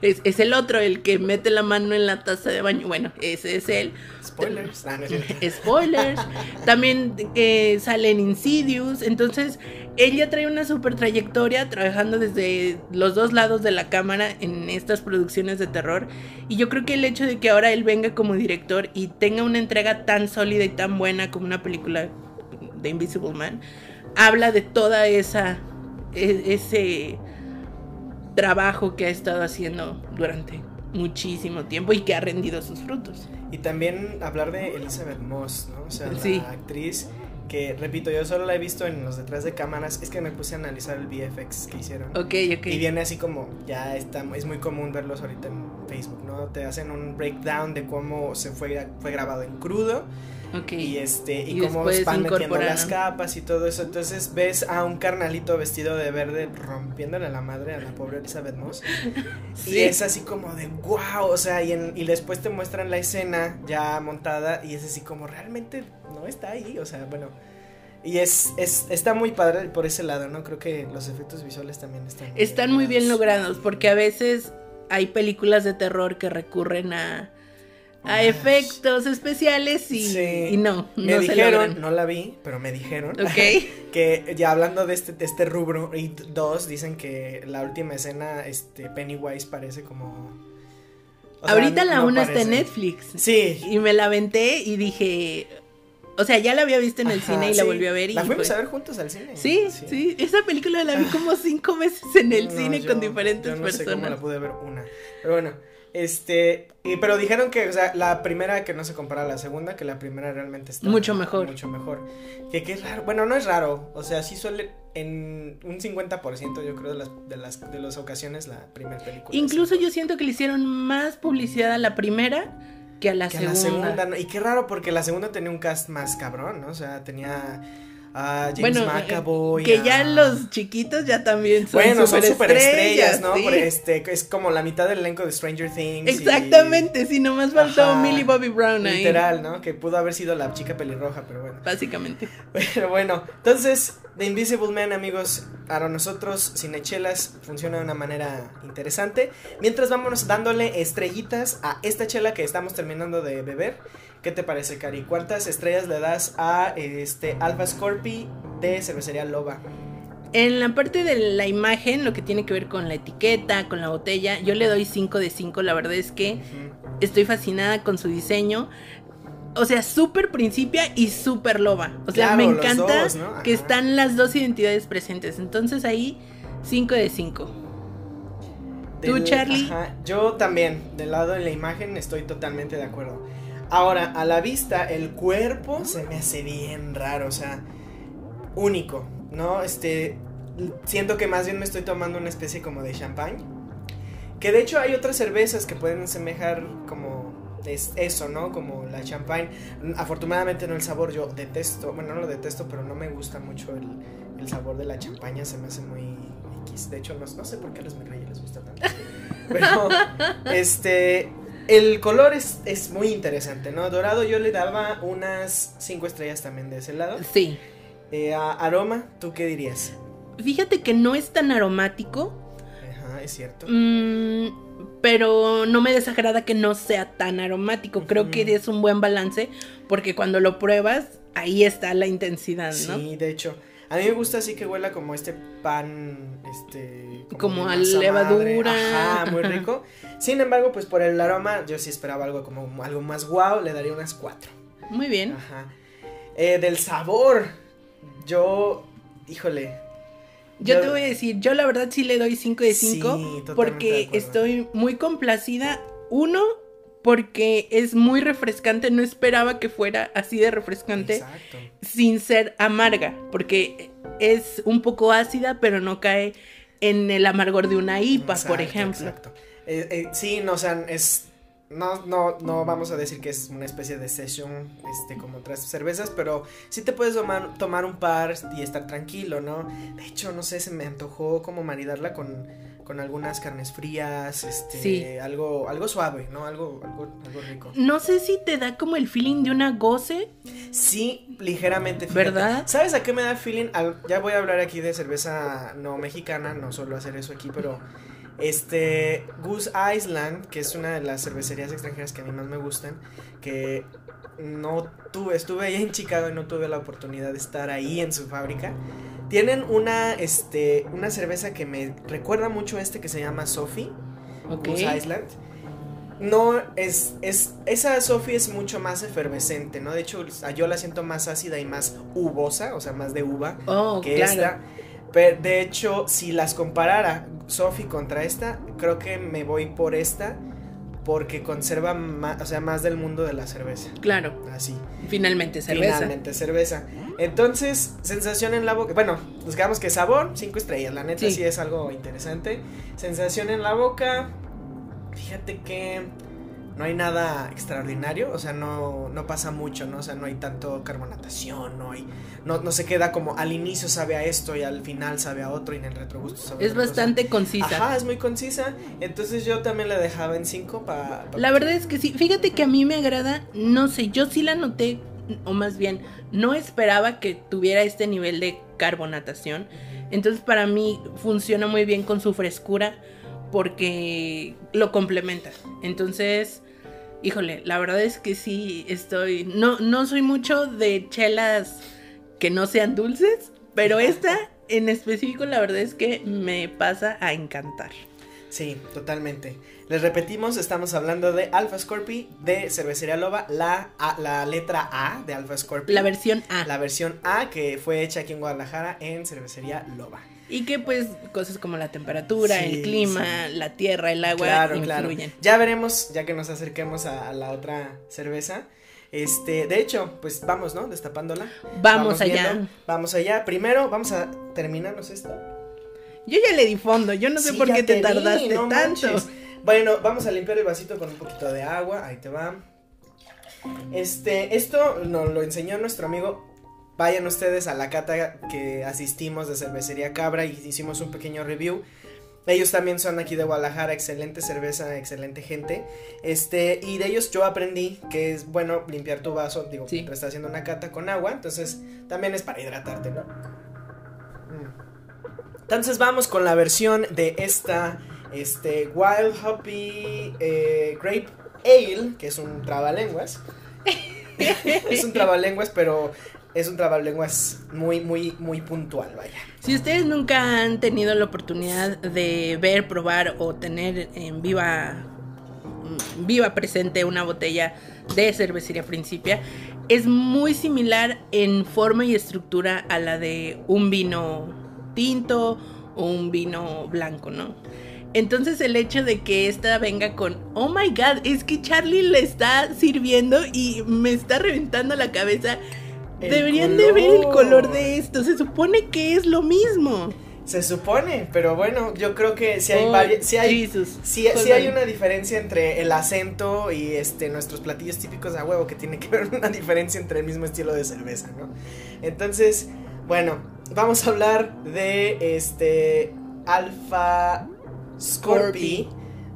Es, es, el otro, el que mete la mano en la taza de baño. Bueno, ese es él. Spoilers. Ah, no Spoilers. También eh, sale en Insidious. Entonces, ella trae una super trayectoria trabajando desde los dos lados de la cámara en estas producciones de terror. Y yo creo que el hecho de que ahora él venga como director y tenga una entrega tan sólida y tan buena como una película de Invisible Man, habla de toda esa ese trabajo que ha estado haciendo durante muchísimo tiempo y que ha rendido sus frutos. Y también hablar de Elizabeth Moss, ¿no? O sea, la actriz que, repito, yo solo la he visto en los detrás de cámaras, es que me puse a analizar el VFX que hicieron. Ok, ok. Y viene así como, ya está, es muy común verlos ahorita en Facebook, ¿no? Te hacen un breakdown de cómo se fue, fue grabado en crudo Okay. Y este, y, y cómo van metiendo las capas y todo eso. Entonces ves a un carnalito vestido de verde rompiéndole la madre a la pobre Elizabeth Moss. sí. Y es así como de wow. O sea, y, en, y después te muestran la escena ya montada. Y es así como realmente no está ahí. O sea, bueno. Y es, es, está muy padre por ese lado, ¿no? Creo que los efectos visuales también están muy Están bien muy bien logrados, porque a veces hay películas de terror que recurren a a efectos especiales y, Sí. y no, Me no dijeron, no la vi, pero me dijeron que ya hablando de este, de este rubro, 2, dicen que la última escena, este, Pennywise parece como... o sea, Ahorita la no una está en. Netflix. Sí. Y me la aventé y dije. O sea, ya la había visto en el Ajá, cine y la volví a ver. Y La fuimos a ver juntos al cine. Sí, sí, Esa película la vi como cinco veces en el No, cine yo- con diferentes yo no sé cómo personas. la pude ver una. Pero bueno, este, y, pero dijeron que, o sea, la primera que no se compara a la segunda, que la primera realmente está Mucho mejor. Mucho mejor. Que qué raro, bueno, no es raro, o sea, sí suele en un 50% yo creo de las de las de las ocasiones la primera película. Incluso es yo siento que le hicieron más publicidad a la primera que a la que a segunda. la segunda, ¿no? y qué raro porque la segunda tenía un cast más cabrón, ¿no? O sea, tenía a James Bueno, McAvoy, que a- ya los chiquitos ya también son Bueno, son superestrellas, ¿no? sí. Por este, es como la mitad del elenco de Stranger Things. y- Exactamente, sí, nomás faltó Millie Bobby Brown ahí. Literal, ¿no? Que pudo haber sido la chica pelirroja, pero bueno. Básicamente. Pero bueno, entonces, The Invisible Man, amigos, para nosotros, Cinechelas, funciona de una manera interesante. Mientras vámonos dándole estrellitas a esta chela que estamos terminando de beber. ¿Qué te parece, Cari? ¿Cuántas estrellas le das a este Alpha Scorpi de cervecería Loba? En la parte de la imagen, lo que tiene que ver con la etiqueta, con la botella, yo le doy 5 de 5. La verdad es que estoy fascinada con su diseño. O sea, súper principia y súper loba. O sea, Claro, me encanta dos, ¿no? que están las dos identidades presentes. Entonces ahí, 5 de 5. ¿Tú, Charlie? ajá, yo también, del lado de la imagen, estoy totalmente de acuerdo. Ahora, a la vista, el cuerpo se me hace bien raro, o sea, único, ¿no? Este, siento que más bien me estoy tomando una especie como de champán. Que de hecho hay otras cervezas que pueden semejar como es eso, ¿no? Como la champagne. Afortunadamente no el sabor, yo detesto, bueno, no lo detesto, pero no me gusta mucho el, el sabor de la champaña, se me hace muy X. De hecho, no, no sé por qué a los McRae les gusta tanto. Pero, este, el color es, es muy interesante, ¿no? Dorado yo le daba unas 5 estrellas también de ese lado. Sí. Eh, a aroma, ¿tú qué dirías? Fíjate que no es tan aromático. Ajá, es cierto. Mm, pero no me desagrada que no sea tan aromático. Creo que es un buen balance porque cuando lo pruebas, ahí está la intensidad, ¿no? Sí, de hecho. A mí me gusta así que huela como este pan, este... Como de a levadura. madre. Ajá, muy rico. Sin embargo, pues por el aroma, yo sí esperaba algo como algo más guau, le daría unas cuatro. Muy bien. Ajá. Eh, del sabor, yo, híjole. Yo te voy a decir, yo la verdad sí le doy 5 de 5 Sí, de porque estoy muy complacida. Uno, porque es muy refrescante, no esperaba que fuera así de refrescante Exacto. sin ser amarga, porque es un poco ácida, pero no cae en el amargor de una IPA, por ejemplo. Exacto. Eh, eh, sí, no, o sea, es. No, no, no vamos a decir que es una especie de session, este, como otras cervezas, pero sí te puedes tomar, tomar un par y estar tranquilo, ¿no? De hecho, no sé, se me antojó como maridarla con, con algunas carnes frías, este, Sí. algo, algo suave, ¿no? Algo, algo, algo rico. No sé si te da como el feeling de una goce, Sí, ligeramente. fíjate. ¿Verdad? ¿Sabes a qué me da feeling? Ya voy a hablar aquí de cerveza no mexicana, no suelo hacer eso aquí, pero este Goose Island, que es una de las cervecerías extranjeras que a mí más me gustan, que no tuve, estuve ahí en Chicago y no tuve la oportunidad de estar ahí en su fábrica. Tienen una, este, una cerveza que me recuerda mucho a este que se llama Sophie. Goose Island. No, es, es, esa Sophie es mucho más efervescente, ¿no? De hecho, yo la siento más ácida y más uvosa, o sea, más de uva Oh, que claro. esta. Pero de hecho, si las comparara Sophie contra esta, creo que me voy por esta porque conserva más, o sea, más del mundo de la cerveza. Claro, Así. finalmente cerveza. Finalmente, cerveza. Entonces, sensación en la boca. Bueno, buscamos que sabor, 5 estrellas. La neta Sí. sí. es algo interesante. Sensación en la boca. Fíjate que no hay nada extraordinario. O sea, no, no pasa mucho, ¿no? O sea, no hay tanto carbonatación. No hay. No, no se queda como al inicio sabe a esto y al final sabe a otro y en el retrogusto sabe a Es otra cosa. bastante concisa. Ajá, es muy concisa. Entonces yo también la dejaba en 5 para. La verdad es que sí, fíjate que a mí me agrada, no sé, yo sí la noté, o más bien, no esperaba que tuviera este nivel de carbonatación. Entonces para mí funciona muy bien con su frescura porque lo complementa. Entonces, híjole, la verdad es que sí estoy, no, no soy mucho de chelas que no sean dulces, pero esta en específico la verdad es que me pasa a encantar. Sí, totalmente. Les repetimos, estamos hablando de Alpha Scorpi de Cervecería Loba, la, A- la letra A de Alpha Scorpi. La versión A. La versión A que fue hecha aquí en Guadalajara en Cervecería Loba. Y que pues cosas como la temperatura, Sí, el clima, sí. la tierra, el agua claro, influyen. claro. Ya veremos, ya que nos acerquemos a, a la otra cerveza. Este, de hecho, pues vamos, ¿no? Destapándola. Vamos, allá. viendo. Vamos allá. Primero, vamos a terminarnos esto. Yo ya le di fondo, yo no sé Sí, por qué te, vi, tardaste no tanto. manches. Bueno, vamos a limpiar el vasito con un poquito de agua. Ahí te va. Este, esto nos lo enseñó nuestro amigo. Vayan ustedes a la cata que asistimos de cervecería Cabra y hicimos un pequeño review. Ellos también son aquí de Guadalajara, excelente cerveza, excelente gente. Este, y de ellos yo aprendí que es bueno limpiar tu vaso, digo, Sí. mientras estás haciendo una cata con agua, entonces también es para hidratarte, ¿no? Mm. Entonces vamos con la versión de esta este, Wild Hoppy eh, Grape Ale, que es un trabalenguas. es un trabalenguas, pero es un trabalenguas muy, muy, muy puntual, vaya. Si ustedes nunca han tenido la oportunidad de ver, probar o tener en viva mm, viva presente una botella de cervecería Principia, es muy similar en forma y estructura a la de un vino tinto o un vino blanco, ¿no? Entonces el hecho de que esta venga con, oh my god, es que Charlie le está sirviendo y me está reventando la cabeza. Deberían de ver el color. de esto, se supone que es lo mismo. Se supone, pero bueno, yo creo que si hay Oh, varias, si hay, Pues una diferencia entre el acento y este nuestros platillos típicos a huevo que tiene que ver una diferencia entre el mismo estilo de cerveza, ¿no? Entonces, bueno, vamos a hablar de este Alpha Scorpi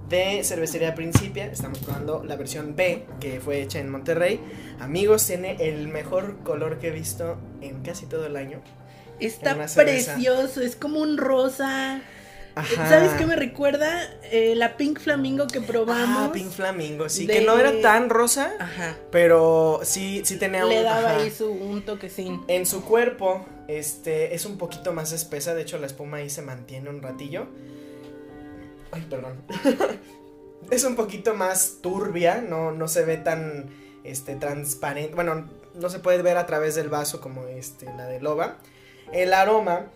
de Cervecería Principia. Estamos probando la versión B que fue hecha en Monterrey. Amigos, tiene el mejor color que he visto en casi todo el año. Está precioso, es como un rosa. Ajá. ¿Sabes qué me recuerda? Eh, la Pink Flamingo que probamos. Ah, Pink Flamingo, sí, de- que no era tan rosa, Ajá. pero sí, sí tenía Le un- daba ajá. ahí su, un toquecín. En su cuerpo Este es un poquito más espesa, de hecho la espuma ahí se mantiene un ratillo. Ay, perdón. es un poquito más turbia, no, no se ve tan este, transparente. Bueno, no se puede ver a través del vaso como este, la de loba. El aroma.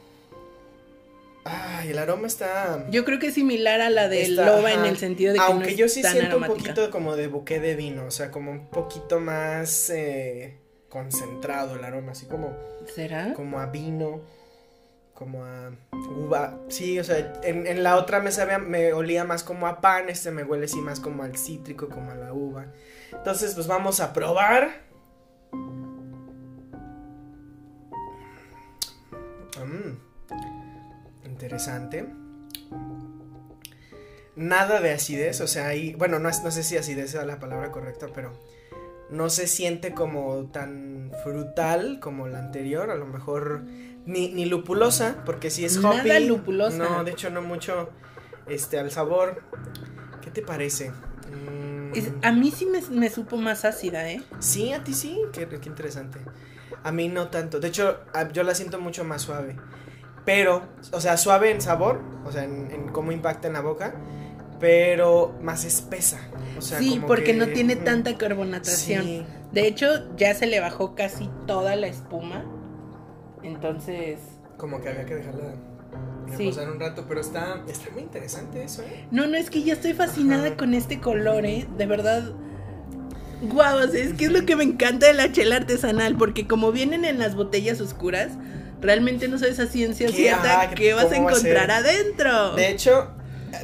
Ay, el aroma está. Yo creo que es similar a la de loba en el sentido de que. Aunque yo sí siento un poquito como de buque de vino, o sea, como un poquito más eh, concentrado el aroma, así como. ¿Será? Como a vino como a uva. Sí, o sea, en, la otra me sabía, me olía más como a pan, este me huele así más como al cítrico, como a la uva. Entonces, pues vamos a probar. Mm, interesante. Nada de acidez, o sea, ahí, bueno, no, no sé si acidez es la palabra correcta, pero no se siente como tan frutal como la anterior, a lo mejor ni, ni lupulosa, porque si es hoppy. Nada lupulosa. No, de hecho no mucho este al sabor. ¿Qué te parece? Mm. a mí sí me, supo más ácida, ¿eh? Sí, a ti sí, qué, qué interesante. A mí no tanto. De hecho, yo la siento mucho más suave. Pero, o sea, suave en sabor, o sea, en, cómo impacta en la boca, pero más espesa. O sea, sí, porque no tiene tanta carbonatación. De hecho, ya se le bajó casi toda la espuma. Entonces. Como que había que dejarla reposar un rato, pero está, está muy interesante eso, ¿eh? No, no, es que ya estoy fascinada con este color, ¿eh? De verdad. Guau, es que es lo que me encanta de la chela artesanal, porque como vienen en las botellas oscuras, realmente no sabes a ciencia cierta ah, qué vas a encontrar adentro. De hecho,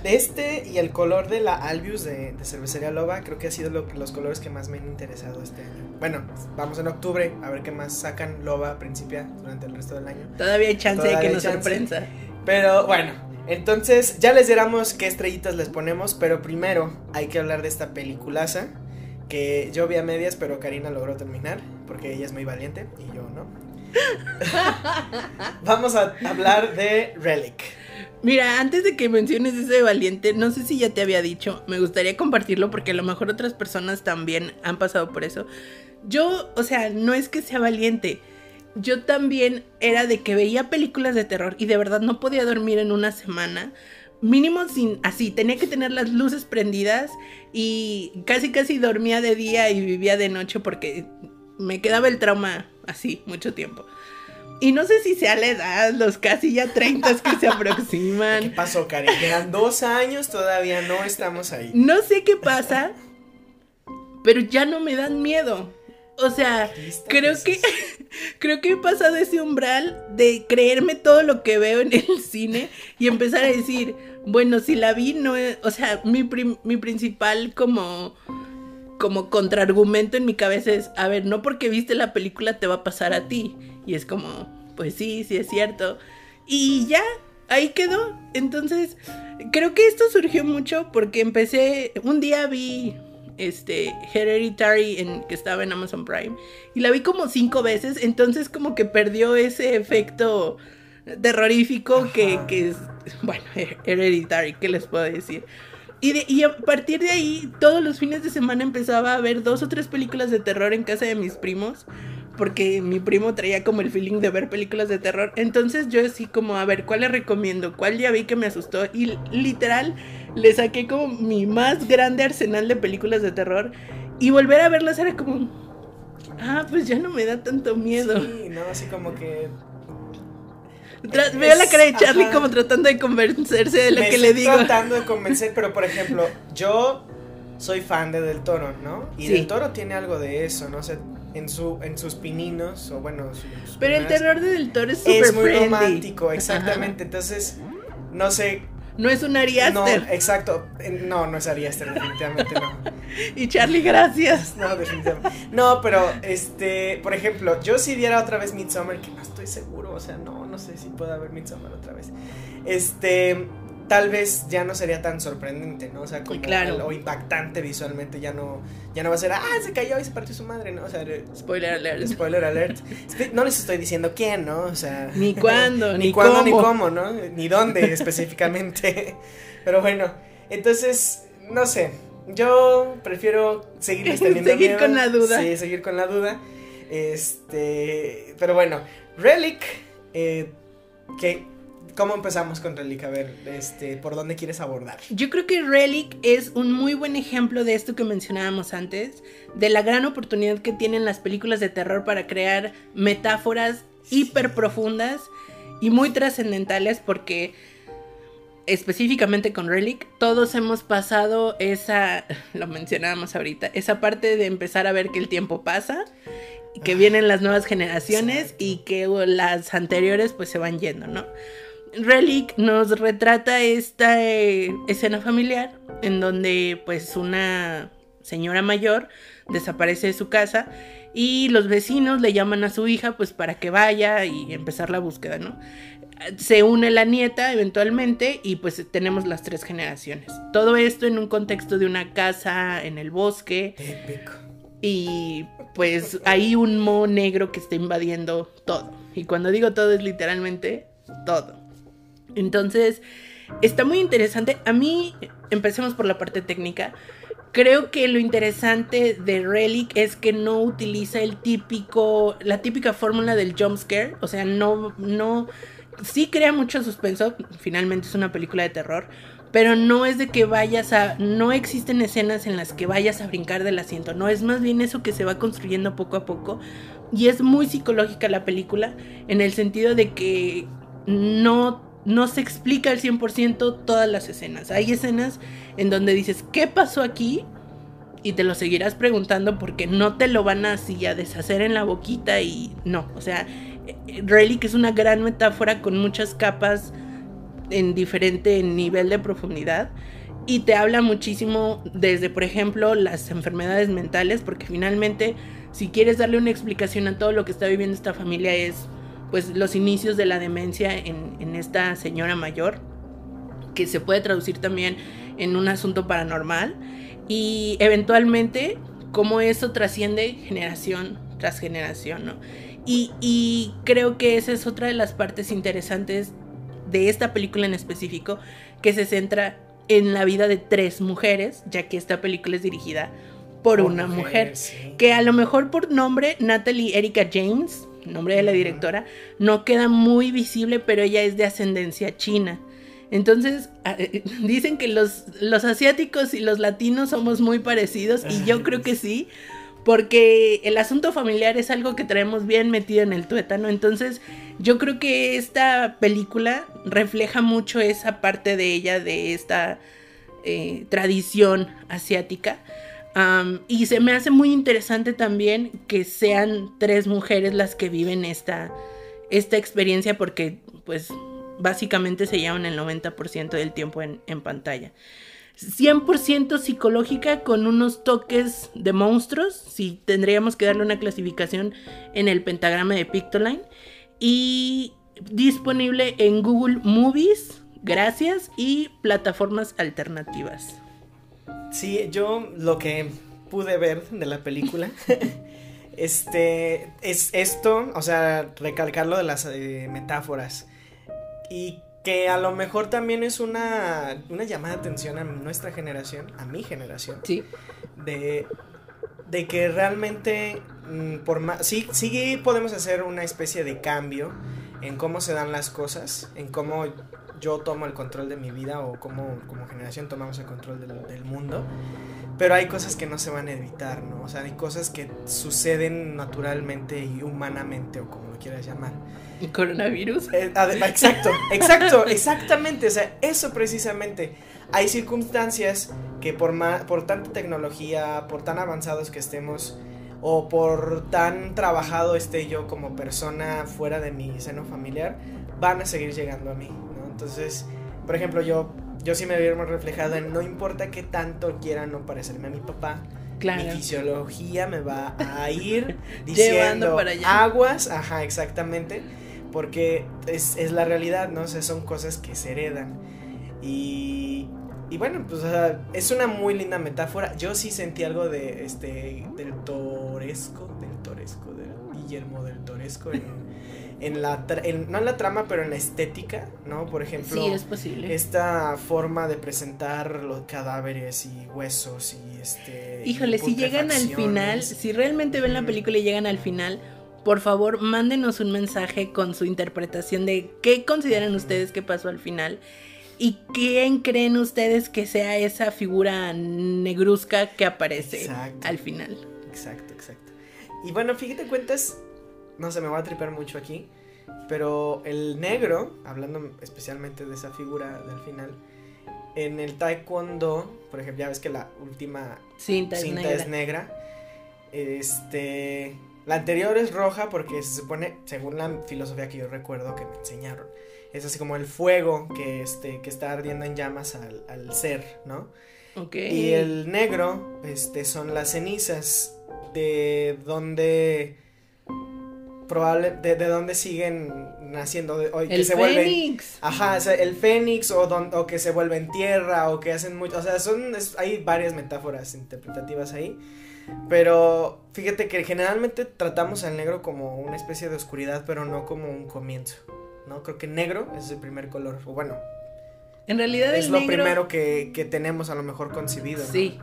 este y el color de la Albius de, Cervecería Loba creo que ha sido los colores que más me han interesado este año. Bueno, vamos en octubre a ver qué más sacan Loba Principia durante el resto del año. Todavía hay chance de que nos sorprenda. Pero bueno, entonces ya les diremos qué estrellitas les ponemos, pero primero hay que hablar de esta peliculaza que yo vi a medias, pero Karina logró terminar porque ella es muy valiente y yo no. vamos a hablar de Relic. Mira, antes de que menciones ese valiente, no sé si ya te había dicho, me gustaría compartirlo porque a lo mejor otras personas también han pasado por eso. Yo, o sea, no es que sea valiente. Yo también era de que veía películas de terror y de verdad no podía dormir en una semana. Mínimo sin así, tenía que tener las luces prendidas y casi casi dormía de día y vivía de noche porque me quedaba el trauma así mucho tiempo. Y no sé si sea la edad, los casi ya 30 que se aproximan. ¿Qué pasó, Karen? Quedan dos años, todavía no estamos ahí. No sé qué pasa, pero ya no me dan miedo. O sea, creo que creo que he pasado ese umbral de creerme todo lo que veo en el cine y empezar a decir, bueno, si la vi no es, o sea, mi, mi principal como como contraargumento en mi cabeza es, a ver, no porque viste la película te va a pasar a ti. Y es como, pues sí, sí es cierto. Y ya, ahí quedó. Entonces, creo que esto surgió mucho porque empecé, un día vi este Hereditary en, que estaba en Amazon Prime y la vi como cinco veces, entonces como que perdió ese efecto terrorífico que, que es, bueno, Hereditary, ¿qué les puedo decir? Y, y, a partir de ahí, todos los fines de semana empezaba a ver dos o tres películas de terror en casa de mis primos porque mi primo traía como el feeling de ver películas de terror. Entonces yo así como, a ver, ¿cuál le recomiendo? ¿Cuál ya vi que me asustó? Y literal le saqué como mi más grande arsenal de películas de terror. Y volver a verlas era como, ah, pues ya no me da tanto miedo. Sí, no, así como que... veo la cara de Charlie como tratando de convencerse de lo que le digo. Tratando de convencer, pero por ejemplo, yo soy fan de Del Toro, ¿no? Y Del Toro tiene algo de eso, ¿no? sé en, su, en sus pininos, o bueno, Pero el terror de Del Toro es súper Es muy romántico, exactamente. Entonces, no sé. No es un Ari No, exacto. No, no es Ari definitivamente no. y Charlie, gracias. No, definitivamente. No, pero, este, por ejemplo, yo si diera otra vez Midsommar, que no estoy seguro, o sea, no, no sé si pueda ver Midsommar otra vez. Este tal vez ya no sería tan sorprendente, ¿no? O sea, como o impactante visualmente, ya no, ya no va a ser, ah, se cayó y se partió su madre, ¿no? O sea, spoiler alert. Spoiler alert. no les estoy diciendo quién, ¿no? O sea, ni cuándo, ni, cuándo, ni cómo, ¿no? Ni dónde específicamente. Pero bueno, entonces, no sé, yo prefiero seguir teniendo Seguir con la duda. Sí, seguir con la duda. Este, pero bueno, Relic eh, ¿qué, ¿Cómo empezamos con Relic? A ver, este, ¿por dónde quieres abordar? Yo creo que Relic es un muy buen ejemplo de esto que mencionábamos antes, de la gran oportunidad que tienen las películas de terror para crear metáforas hiper profundas y muy trascendentales porque específicamente con Relic, todos hemos pasado esa, lo mencionábamos ahorita, esa parte de empezar a ver que el tiempo pasa, que ah, vienen las nuevas generaciones y que las anteriores pues se van yendo, ¿no? Relic nos retrata esta eh, escena familiar en donde pues una señora mayor desaparece de su casa y los vecinos le llaman a su hija pues para que vaya y empezar la búsqueda, ¿no? Se une la nieta eventualmente y pues tenemos las tres generaciones. Todo esto en un contexto de una casa en el bosque. Y pues hay un mo negro que está invadiendo todo. Y cuando digo todo es literalmente todo. Entonces, está muy interesante. A mí, empecemos por la parte técnica. Creo que lo interesante de Relic es que no utiliza el típico, la típica fórmula del jump scare. O sea, no, no, sí crea mucho suspenso. Finalmente es una película de terror. Pero no es de que vayas a. No existen escenas en las que vayas a brincar del asiento. No, es más bien eso que se va construyendo poco a poco. Y es muy psicológica la película. En el sentido de que no no se explica al 100% todas las escenas. Hay escenas en donde dices, ¿qué pasó aquí? Y te lo seguirás preguntando porque no te lo van así a deshacer en la boquita y no. O sea, Relic es una gran metáfora con muchas capas en diferente nivel de profundidad y te habla muchísimo desde, por ejemplo, las enfermedades mentales, porque finalmente, si quieres darle una explicación a todo lo que está viviendo esta familia, es pues los inicios de la demencia en, esta señora mayor, que se puede traducir también en un asunto paranormal y eventualmente cómo eso trasciende generación tras generación, ¿no? Y, y, creo que esa es otra de las partes interesantes de esta película en específico, que se centra en la vida de tres mujeres, ya que esta película es dirigida por, una mujer, que a lo mejor por nombre Natalie Erika James nombre de la directora, no queda muy visible, pero ella es de ascendencia china. Entonces, eh, dicen que los, los asiáticos y los latinos somos muy parecidos y yo creo que sí, porque el asunto familiar es algo que traemos bien metido en el tuétano. Entonces, yo creo que esta película refleja mucho esa parte de ella, de esta eh, tradición asiática y se me hace muy interesante también que sean tres mujeres las que viven esta, esta experiencia porque pues básicamente se llevan el 90% del tiempo en, en pantalla. 100% psicológica con unos toques de monstruos, si tendríamos que darle una clasificación en el pentagrama de Pictoline. Y disponible en Google Movies, gracias, y plataformas alternativas. Sí, yo lo que pude ver de la película, este, es esto, o sea, recalcar lo de las eh, metáforas. Y que a lo mejor también es una, una llamada de atención a nuestra generación, a mi generación. Sí. De, de que realmente, mm, por más, sí, sí podemos hacer una especie de cambio en cómo se dan las cosas, en cómo yo tomo el control de mi vida o como, como generación tomamos el control del, mundo. Pero hay cosas que no se van a evitar, ¿no? O sea, hay cosas que suceden naturalmente y humanamente o como lo quieras llamar. ¿Y coronavirus? Eh, exacto, exacto, exactamente. O sea, eso precisamente. Hay circunstancias que por, por tanta tecnología, por tan avanzados que estemos, o por tan trabajado esté yo como persona fuera de mi seno familiar, van a seguir llegando a mí. Entonces, por ejemplo, yo, yo sí me veo reflejado en no importa qué tanto quiera no parecerme a mi papá. Mi fisiología me va a ir diciendo para allá. aguas, ajá, exactamente, porque es, es, la realidad, ¿no? O sea, son cosas que se heredan. Y, y bueno, pues es una muy linda metáfora. Yo sí sentí algo de este del toresco, del toresco, del Guillermo del Toresco en, en la no en la trama, pero en la estética, ¿no? Por ejemplo, sí, es posible. esta forma de presentar los cadáveres y huesos y este Híjole, si llegan al final, si realmente ven la película y llegan al final, por favor mándenos un mensaje con su interpretación de qué consideran ustedes que pasó al final y quién creen ustedes que sea esa figura negruzca que aparece Exacto. al final. Exacto, exacto. Y bueno, fíjate cuentas, no sé, me voy a tripear mucho aquí, pero el negro, hablando especialmente de esa figura del final, en el taekwondo, por ejemplo, ya ves que la última Cinta, es negra. es negra. Este, la anterior es roja porque se supone, según la filosofía que yo recuerdo que me enseñaron, es así como el fuego que este que está ardiendo en llamas al, al ser, ¿no? Y el negro, este, son las cenizas de donde probable de, de donde siguen naciendo de, o que el se vuelven Fénix. Ajá, o sea, el fénix o, don- o que se vuelven tierra o que hacen mucho, o sea, son es- hay varias metáforas interpretativas ahí. Pero fíjate que generalmente tratamos al negro como una especie de oscuridad, pero no como un comienzo. ¿No? Creo que negro es el primer color. O bueno, En realidad es el lo negro- primero que, que tenemos a lo mejor concebido. ¿no? Sí.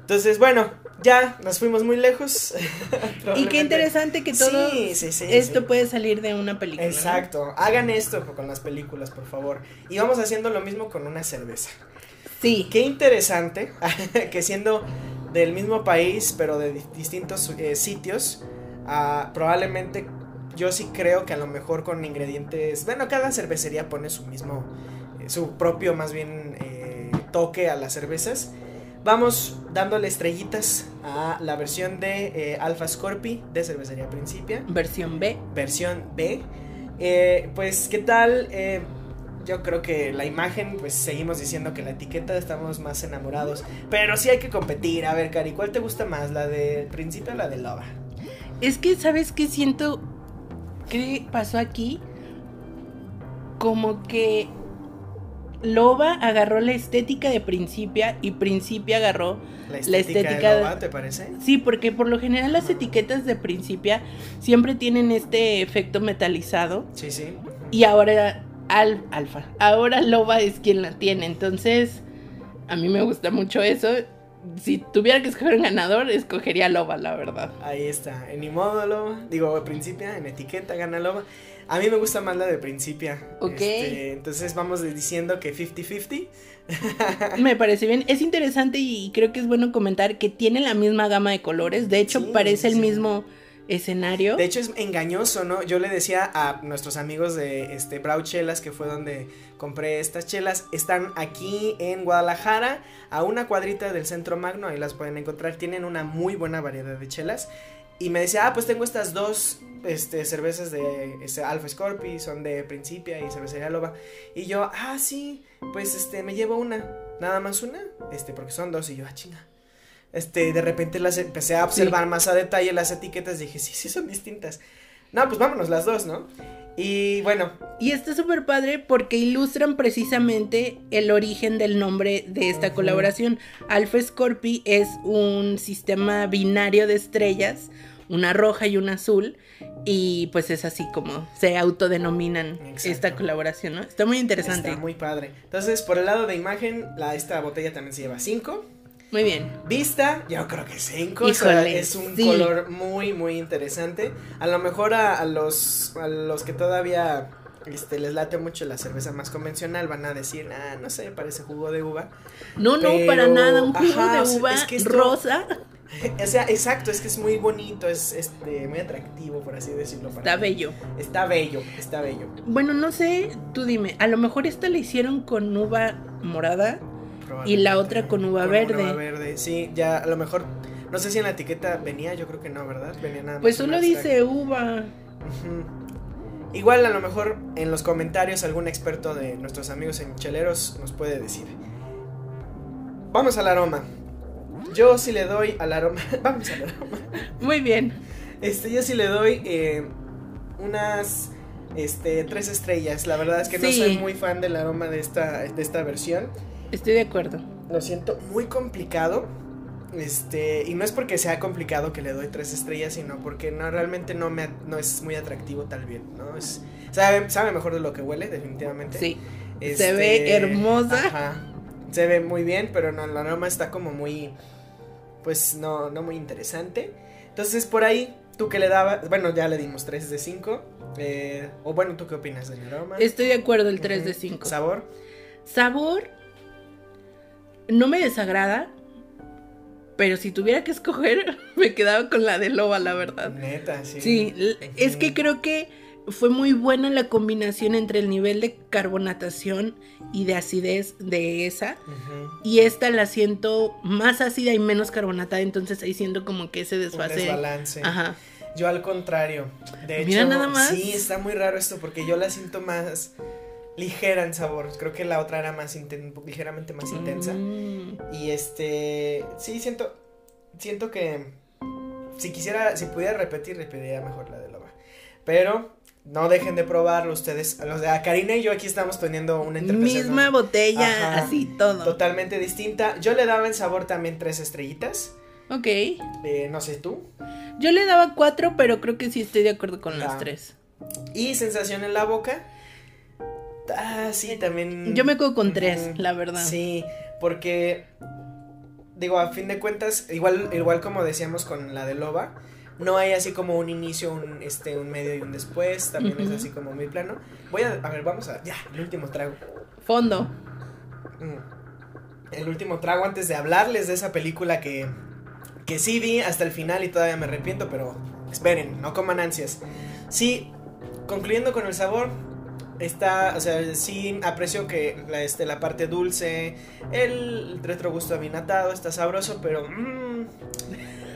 Entonces, bueno, ya nos fuimos muy lejos. Y qué interesante que todo Sí, sí, sí, esto puede salir de una película. ¿no? Exacto, hagan esto con las películas, por favor. Y vamos haciendo lo mismo con una cerveza. Sí. Qué interesante que siendo del mismo país, pero de di- distintos eh, sitios, ah, probablemente yo sí creo que a lo mejor con ingredientes, bueno, cada cervecería pone su mismo, eh, su propio más bien eh, toque a las cervezas. Vamos dándole estrellitas a la versión de eh, Alpha Scorpi de Cervecería Principia Versión B. versión B. Eh, pues, ¿qué tal? Eh, yo creo que la imagen, pues seguimos diciendo que la etiqueta estamos más enamorados. Pero sí hay que competir. A ver, Cari, ¿cuál te gusta más? ¿La de principio o la de Loba? Es que, ¿sabes qué siento? ¿Qué pasó aquí? Como que Loba agarró la estética de Principia y Principia agarró... La La estética, estética de de- Loba, ¿te parece? Sí, porque por lo general las etiquetas de Principia siempre tienen este efecto metalizado Sí, sí. y ahora al, Alfa, ahora Loba es quien la tiene, entonces a mí me gusta mucho eso. Si tuviera que escoger un ganador, escogería Loba, la verdad. Ahí está. En ni modo, Loba. Digo, Principia, en etiqueta gana Loba. A mí me gusta más la de Principia. Ok. Este, entonces vamos diciendo que 50-50. Me parece bien. Es interesante y creo que es bueno comentar que tiene la misma gama de colores. De hecho, Sí, parece el mismo escenario. De hecho es engañoso, ¿no? Yo le decía a nuestros amigos de este Brau Chelas, que fue donde compré estas chelas, están aquí en Guadalajara, a una cuadrita del Centro Magno, ahí las pueden encontrar, tienen una muy buena variedad de chelas. Y me decía, ah, pues tengo estas dos este, cervezas de este, Alpha Scorpi, son de Principia y Cervecería Loba. Y yo, ah, sí, pues este, me llevo una, nada más una, este, porque son dos. Y yo, ah, chinga. Este, de repente las empecé a observar más a detalle las etiquetas, dije, sí, sí son distintas. No, pues vámonos las dos, ¿no? Y bueno, Y está súper padre porque ilustran precisamente el origen del nombre de esta colaboración. Alpha Scorpi es un sistema binario de estrellas, una roja y una azul, y pues es así como se autodenominan Exacto. esta colaboración, ¿no? Está muy interesante. está muy padre. Entonces, por el lado de imagen, la, esta botella también se lleva 5. Muy bien. Vista, yo creo que 5. Híjole, es un sí. color muy, muy interesante. A lo mejor a, a los, a los que todavía este, les late mucho la cerveza más convencional van a decir, ah, no sé, parece jugo de uva. No, no, para nada, un jugo ajá, de o sea, uva es que esto- rosa O sea, exacto, es que es muy bonito, es este, muy atractivo, por así decirlo. para está mí. bello. Está bello, está bello. Bueno, no sé, tú dime, a lo mejor esta la hicieron con uva morada. Y la otra con uva verde. uva verde, sí, ya a lo mejor, no sé si en la etiqueta venía, yo creo que no, ¿verdad? Venía nada más Pues solo dice uva. Igual a lo mejor en los comentarios algún experto de nuestros amigos en cheleros nos puede decir. Vamos al aroma. Yo sí le doy al aroma. Vamos al aroma. Muy bien. Este, yo sí le doy eh, unas este, tres estrellas. La verdad es que no soy muy fan del aroma de esta, de esta versión. Estoy de acuerdo. Lo siento muy complicado. Este, y no es porque sea complicado que le doy tres estrellas, sino porque no realmente no me no es muy atractivo tal vez, ¿no? Es, sabe, sabe mejor de lo que huele, definitivamente. Sí. Este, Se ve hermosa. Ajá. Se ve muy bien, pero no, el aroma está como muy, pues no, no muy interesante. Entonces por ahí ¿Tú qué le dabas? Bueno, ya le dimos 3 de 5. Eh, o bueno, ¿tú qué opinas del aroma? Estoy de acuerdo, el 3 de 5. ¿Sabor? Sabor no me desagrada, pero si tuviera que escoger, me quedaba con la de loba, la verdad. Neta, sí. Sí, es que creo que fue muy buena la combinación entre el nivel de carbonatación y de acidez de esa. Y esta la siento más ácida y menos carbonatada, entonces ahí siento como que ese desfase. Un desbalance. Ajá. Yo al contrario. De Mira hecho, nada más. sí, está muy raro esto porque yo la siento más ligera en sabor. Creo que la otra era más inten- ligeramente más intensa. Mm. Y este, sí, siento, siento que si quisiera, si pudiera repetir, repetiría mejor la de Loba. Pero no dejen de probarlo ustedes. Los de Karina y yo aquí estamos teniendo una interpretación Misma botella, Ajá. así todo. totalmente distinta. Yo le daba en sabor también tres estrellitas. Ok. eh, no sé tú. Yo le daba cuatro, pero creo que sí estoy de acuerdo con Ah. las tres. Y sensación en la boca. Ah, sí, también. Yo me quedo con tres, la verdad. Sí, porque digo, a fin de cuentas, igual, igual como decíamos con la de Loba, no hay así como un inicio, un este, un medio y un después, también es así como muy plano. Voy a, a ver, vamos a, ya, el último trago. Fondo. Mm. El último trago antes de hablarles de esa película que, que sí vi hasta el final y todavía me arrepiento, pero esperen, no coman ansias. Sí, concluyendo con el sabor, está, o sea, sí aprecio que la, este, la parte dulce, el retrogusto avinatado está sabroso, pero mm,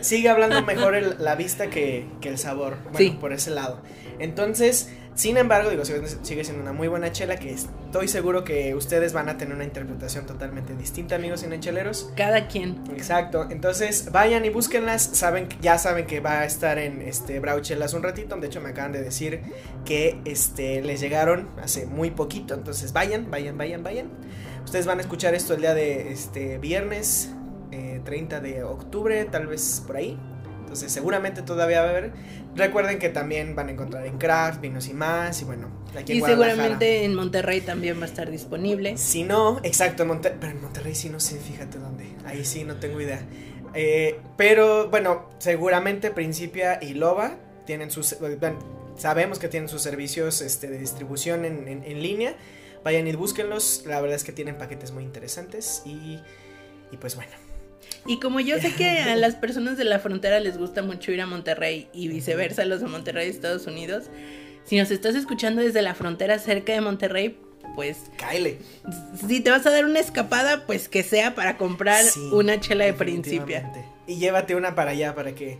sigue hablando mejor el- la vista que, que el sabor, bueno, Sí. por ese lado. Entonces, sin embargo, digo, sigue, siendo una muy buena chela que estoy seguro que ustedes van a tener una interpretación totalmente distinta, amigos cinecheleros. Cada quien. Exacto, entonces vayan y búsquenlas, saben, ya saben que va a estar en este Brauchelas un ratito, de hecho me acaban de decir que este les llegaron hace muy poquito, entonces vayan, vayan, vayan, vayan. Ustedes van a escuchar esto el día de este viernes eh, 30 de octubre, tal vez por ahí. Entonces seguramente todavía va a haber. Recuerden que también van a encontrar en Craft, Vinos y más, y bueno, aquí en Y seguramente en Monterrey también va a estar disponible. Si no, exacto, en Monte- pero en Monterrey sí no sé, fíjate dónde. Ahí sí no tengo idea. Eh, pero bueno, seguramente Principia y Loba tienen sus. bueno, sabemos que tienen sus servicios este, de distribución en, en- en línea. Vayan y búsquenlos. La verdad es que tienen paquetes muy interesantes. Y, y pues bueno. Y como yo sé que a las personas de la frontera les gusta mucho ir a Monterrey y viceversa, los de Monterrey Estados Unidos, si nos estás escuchando desde la frontera cerca de Monterrey, pues Kyle. si te vas a dar una escapada, pues que sea para comprar Sí, una chela de principia. Y llévate una para allá para que.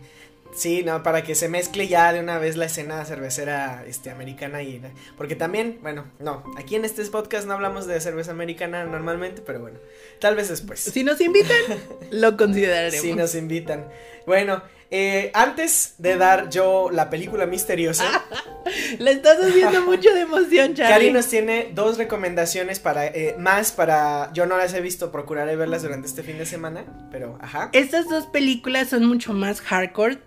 Sí, no, para que se mezcle ya de una vez la escena cervecera este, americana y porque también, bueno, no, aquí en este podcast no hablamos de cerveza americana normalmente, pero bueno, tal vez después. Si nos invitan, lo consideraremos. Si nos invitan. Bueno, eh, antes de dar yo la película misteriosa, Le estás haciendo mucho de emoción, Cari Charlie. nos tiene dos recomendaciones para eh, más para yo no las he visto, procuraré verlas durante este fin de semana, pero ajá. Estas dos películas son mucho más hardcore.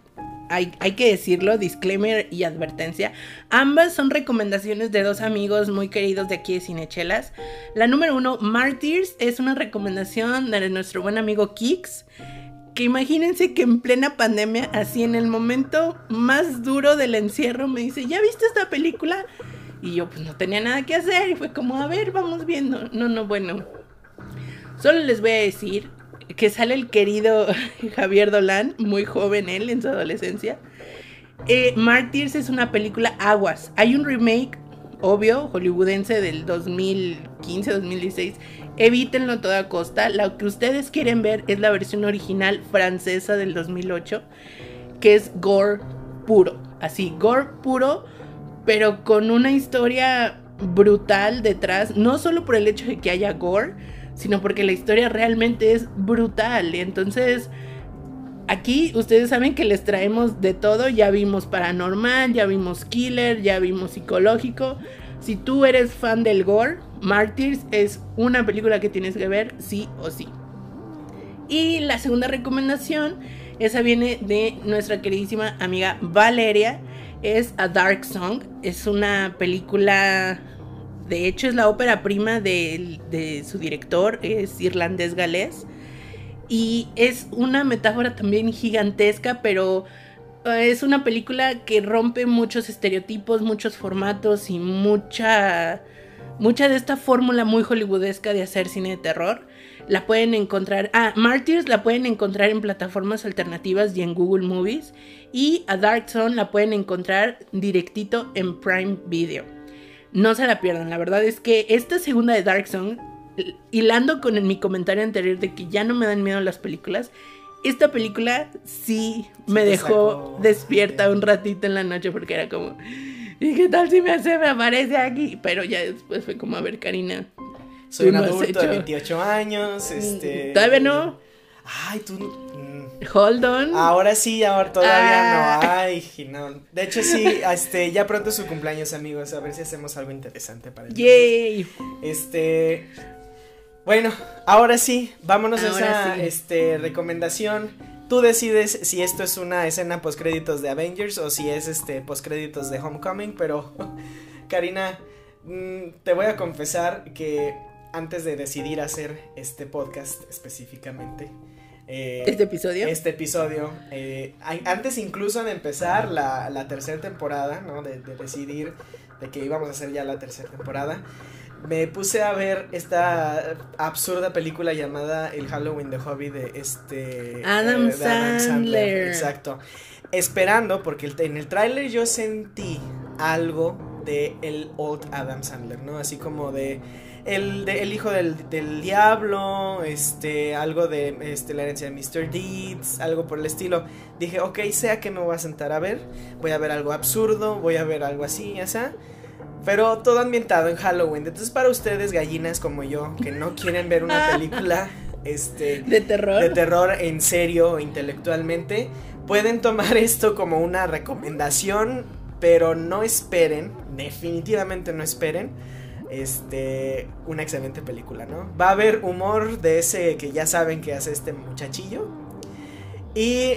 Hay, que decirlo, disclaimer y advertencia. Ambas son recomendaciones de dos amigos muy queridos de aquí de Cinechelas. La número uno, Martyrs, es una recomendación de nuestro buen amigo Kix. Que imagínense que en plena pandemia, así en el momento más duro del encierro, me dice, ¿ya viste esta película? Y yo pues no tenía nada que hacer y fue como, a ver, vamos viendo. No, no, bueno. Solo les voy a decir que sale el querido Javier Dolan, muy joven él en su adolescencia. Eh, Martyrs es una película aguas. Hay un remake, obvio, hollywoodense del 2015-2016. Evítenlo a toda costa. Lo que ustedes quieren ver es la versión original francesa del 2008, que es gore puro. Así, gore puro, pero con una historia brutal detrás. No solo por el hecho de que haya gore, sino porque la historia realmente es brutal. Entonces, aquí ustedes saben que les traemos de todo. Ya vimos paranormal, ya vimos killer, ya vimos psicológico. Si tú eres fan del gore, Martyrs es una película que tienes que ver sí o sí. Y la segunda recomendación, esa viene de nuestra queridísima amiga Valeria, es A Dark Song. Es una película, de hecho es la ópera prima de, su director, es irlandés galés. Y es una metáfora también gigantesca, pero es una película que rompe muchos estereotipos, muchos formatos y mucha mucha de esta fórmula muy hollywoodesca de hacer cine de terror. La pueden encontrar, ah, Martyrs la pueden encontrar en plataformas alternativas y en Google Movies y a Dark Zone la pueden encontrar directito en Prime Video. No se la pierdan, la verdad es que esta segunda de Dark Zone, hilando con mi comentario anterior de que ya no me dan miedo las películas, esta película sí me dejó despierta un ratito en la noche porque era como, ¿y qué tal si me hace, me aparece aquí? Pero ya después fue como, a ver, Karina. Soy un adulto de 28 años, mm, este... Todavía no. Ay, tú... Hold on. Ahora sí, ahora todavía no. Ah. Ay, no. De hecho, sí, este, ya pronto es su cumpleaños, amigos. A ver si hacemos algo interesante para él. Yay. Este, bueno, ahora sí, vámonos a esa este, recomendación. Tú decides si esto es una escena post créditos de Avengers o si es este post créditos de Homecoming, pero Karina, mm, te voy a confesar que antes de decidir hacer este podcast específicamente, eh, ¿Este episodio? Este episodio. Eh, antes incluso de empezar la, la tercera temporada, ¿no? De, de, decidir de que íbamos a hacer ya la tercera temporada me puse a ver esta absurda película llamada El Halloween de Hobby de este Adam, Sandler. Exacto. Esperando, porque en el tráiler yo sentí algo de el old Adam Sandler, ¿no? Así como de el, el hijo del, del, diablo, este, algo de este, la herencia de Mr. Deeds, algo por el estilo. Dije, ok, sea que me voy a sentar a ver, voy a ver algo absurdo, voy a ver algo así, ya sea. Pero todo ambientado en Halloween. Entonces, para ustedes, gallinas como yo, que no quieren ver una película este, de terror. De terror en serio, intelectualmente, pueden tomar esto como una recomendación, pero no esperen, definitivamente no esperen. Este, una excelente película, ¿no? Va a haber humor de ese que ya saben que hace este muchachillo. Y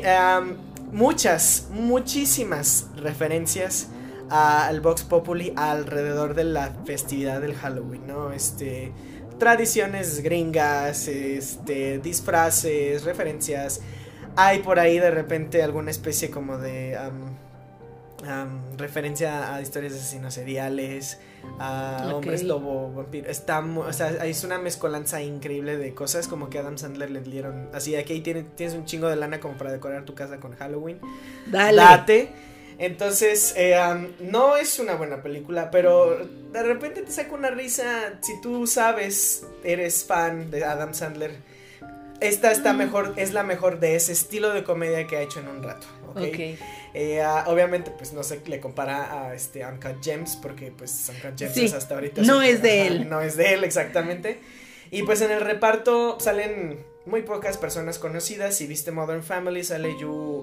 muchas, muchísimas referencias al Vox Populi alrededor de la festividad del Halloween, ¿no? Este, tradiciones gringas, este, disfraces, referencias. Hay por ahí de repente alguna especie como de referencia a historias de asesinos seriales, a hombres lobo, vampiro. Está, o sea, es una mezcolanza increíble de cosas como que Adam Sandler le dieron. Así, aquí tienes un chingo de lana como para decorar tu casa con Halloween. Dale. Date. Entonces, eh, no es una buena película, pero de repente te saca una risa. Si tú sabes, eres fan de Adam Sandler, esta está mejor, es la mejor de ese estilo de comedia que ha hecho en un rato. ¿okay? Eh, ah, obviamente, pues no se le compara a este Uncut Gems, porque pues Uncut Gems hasta ahorita. No es de él. No es de él, exactamente. Y pues en el reparto salen muy pocas personas conocidas. Si viste Modern Family, sale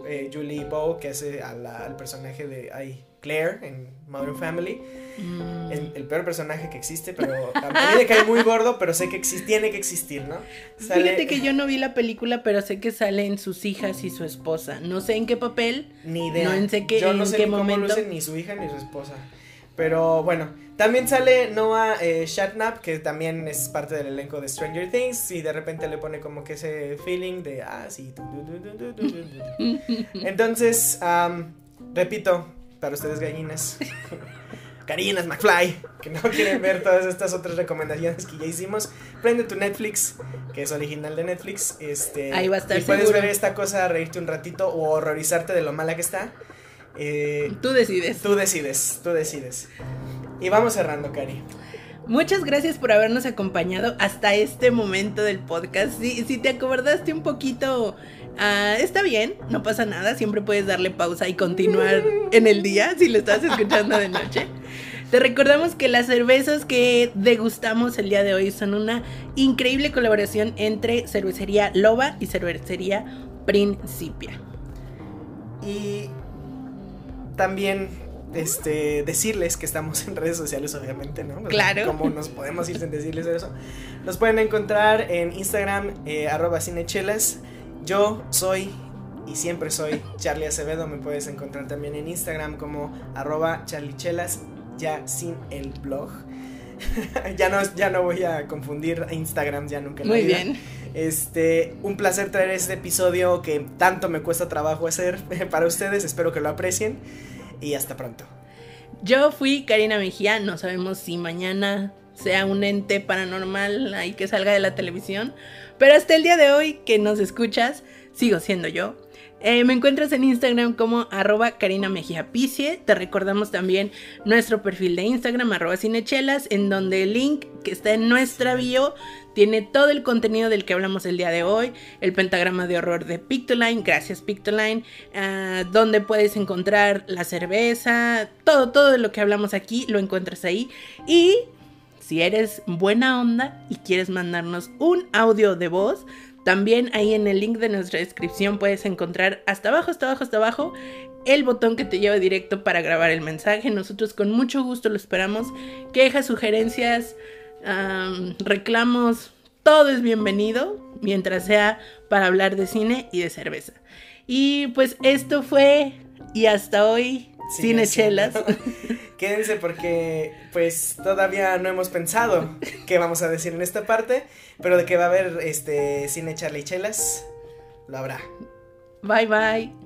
eh, Julie Bow, que hace al personaje de ay, Claire en Modern Family. Mm. El peor personaje que existe, pero a mí me cae muy gordo, pero sé que tiene que existir, ¿no? Fíjate que yo no vi la película, pero sé que salen sus hijas y su esposa. No sé en qué papel. Ni idea. No sé qué, yo no sé qué ni momento. cómo ni su hija ni su esposa. Pero bueno, también sale Noah eh, Shatnap, que también es parte del elenco de Stranger Things, y de repente le pone como que ese feeling de, ah, sí. Entonces, repito, para ustedes gallinas, Carinas McFly, que no quieren ver todas estas otras recomendaciones que ya hicimos, prende tu Netflix, que es original de Netflix, este, Ahí va a estar y puedes ver esta cosa, reírte un ratito o horrorizarte de lo mala que está. Eh, tú decides. Tú decides, tú decides. Y vamos cerrando, Cari. Muchas gracias por habernos acompañado hasta este momento del podcast. Si, si te acordaste un poquito, uh, está bien, no pasa nada. Siempre puedes darle pausa y continuar en el día si lo estás escuchando de noche. Te recordamos que las cervezas que degustamos el día de hoy son una increíble colaboración entre cervecería Loba y cervecería Principia. Y también este, decirles que estamos en redes sociales, obviamente, ¿no? Claro. Como nos podemos ir sin decirles eso. Nos pueden encontrar en Instagram, eh, arroba cinechelas. Yo soy y siempre soy Charlie Acevedo. Me puedes encontrar también en Instagram como arroba charlichelas, ya sin el blog. ya, no, ya no voy a confundir Instagram ya nunca. Muy bien. Este, un placer traer este episodio que tanto me cuesta trabajo hacer para ustedes. Espero que lo aprecien y hasta pronto. Yo fui Karina Mejía, no sabemos si mañana sea un ente paranormal ahí que salga de la televisión, pero hasta el día de hoy que nos escuchas, sigo siendo yo. Eh, me encuentras en Instagram como arroba Karina Mejía Picie. Te recordamos también nuestro perfil de Instagram, arroba cinechelas, en donde el link que está en nuestra bio tiene todo el contenido del que hablamos el día de hoy, el pentagrama de horror de Pictoline, gracias Pictoline, ah, donde puedes encontrar la cerveza, todo, todo lo que hablamos aquí lo encuentras ahí. Y si eres buena onda y quieres mandarnos un audio de voz, también ahí en el link de nuestra descripción puedes encontrar hasta abajo, hasta abajo, hasta abajo el botón que te lleva directo para grabar el mensaje. Nosotros con mucho gusto lo esperamos. Quejas, sugerencias, reclamos, todo es bienvenido mientras sea para hablar de cine y de cerveza. Y pues esto fue y hasta hoy Cine Chelas. Quédense porque pues todavía no hemos pensado qué vamos a decir en esta parte, pero de que va a haber este Cine Charlie Chelas, lo habrá. Bye bye.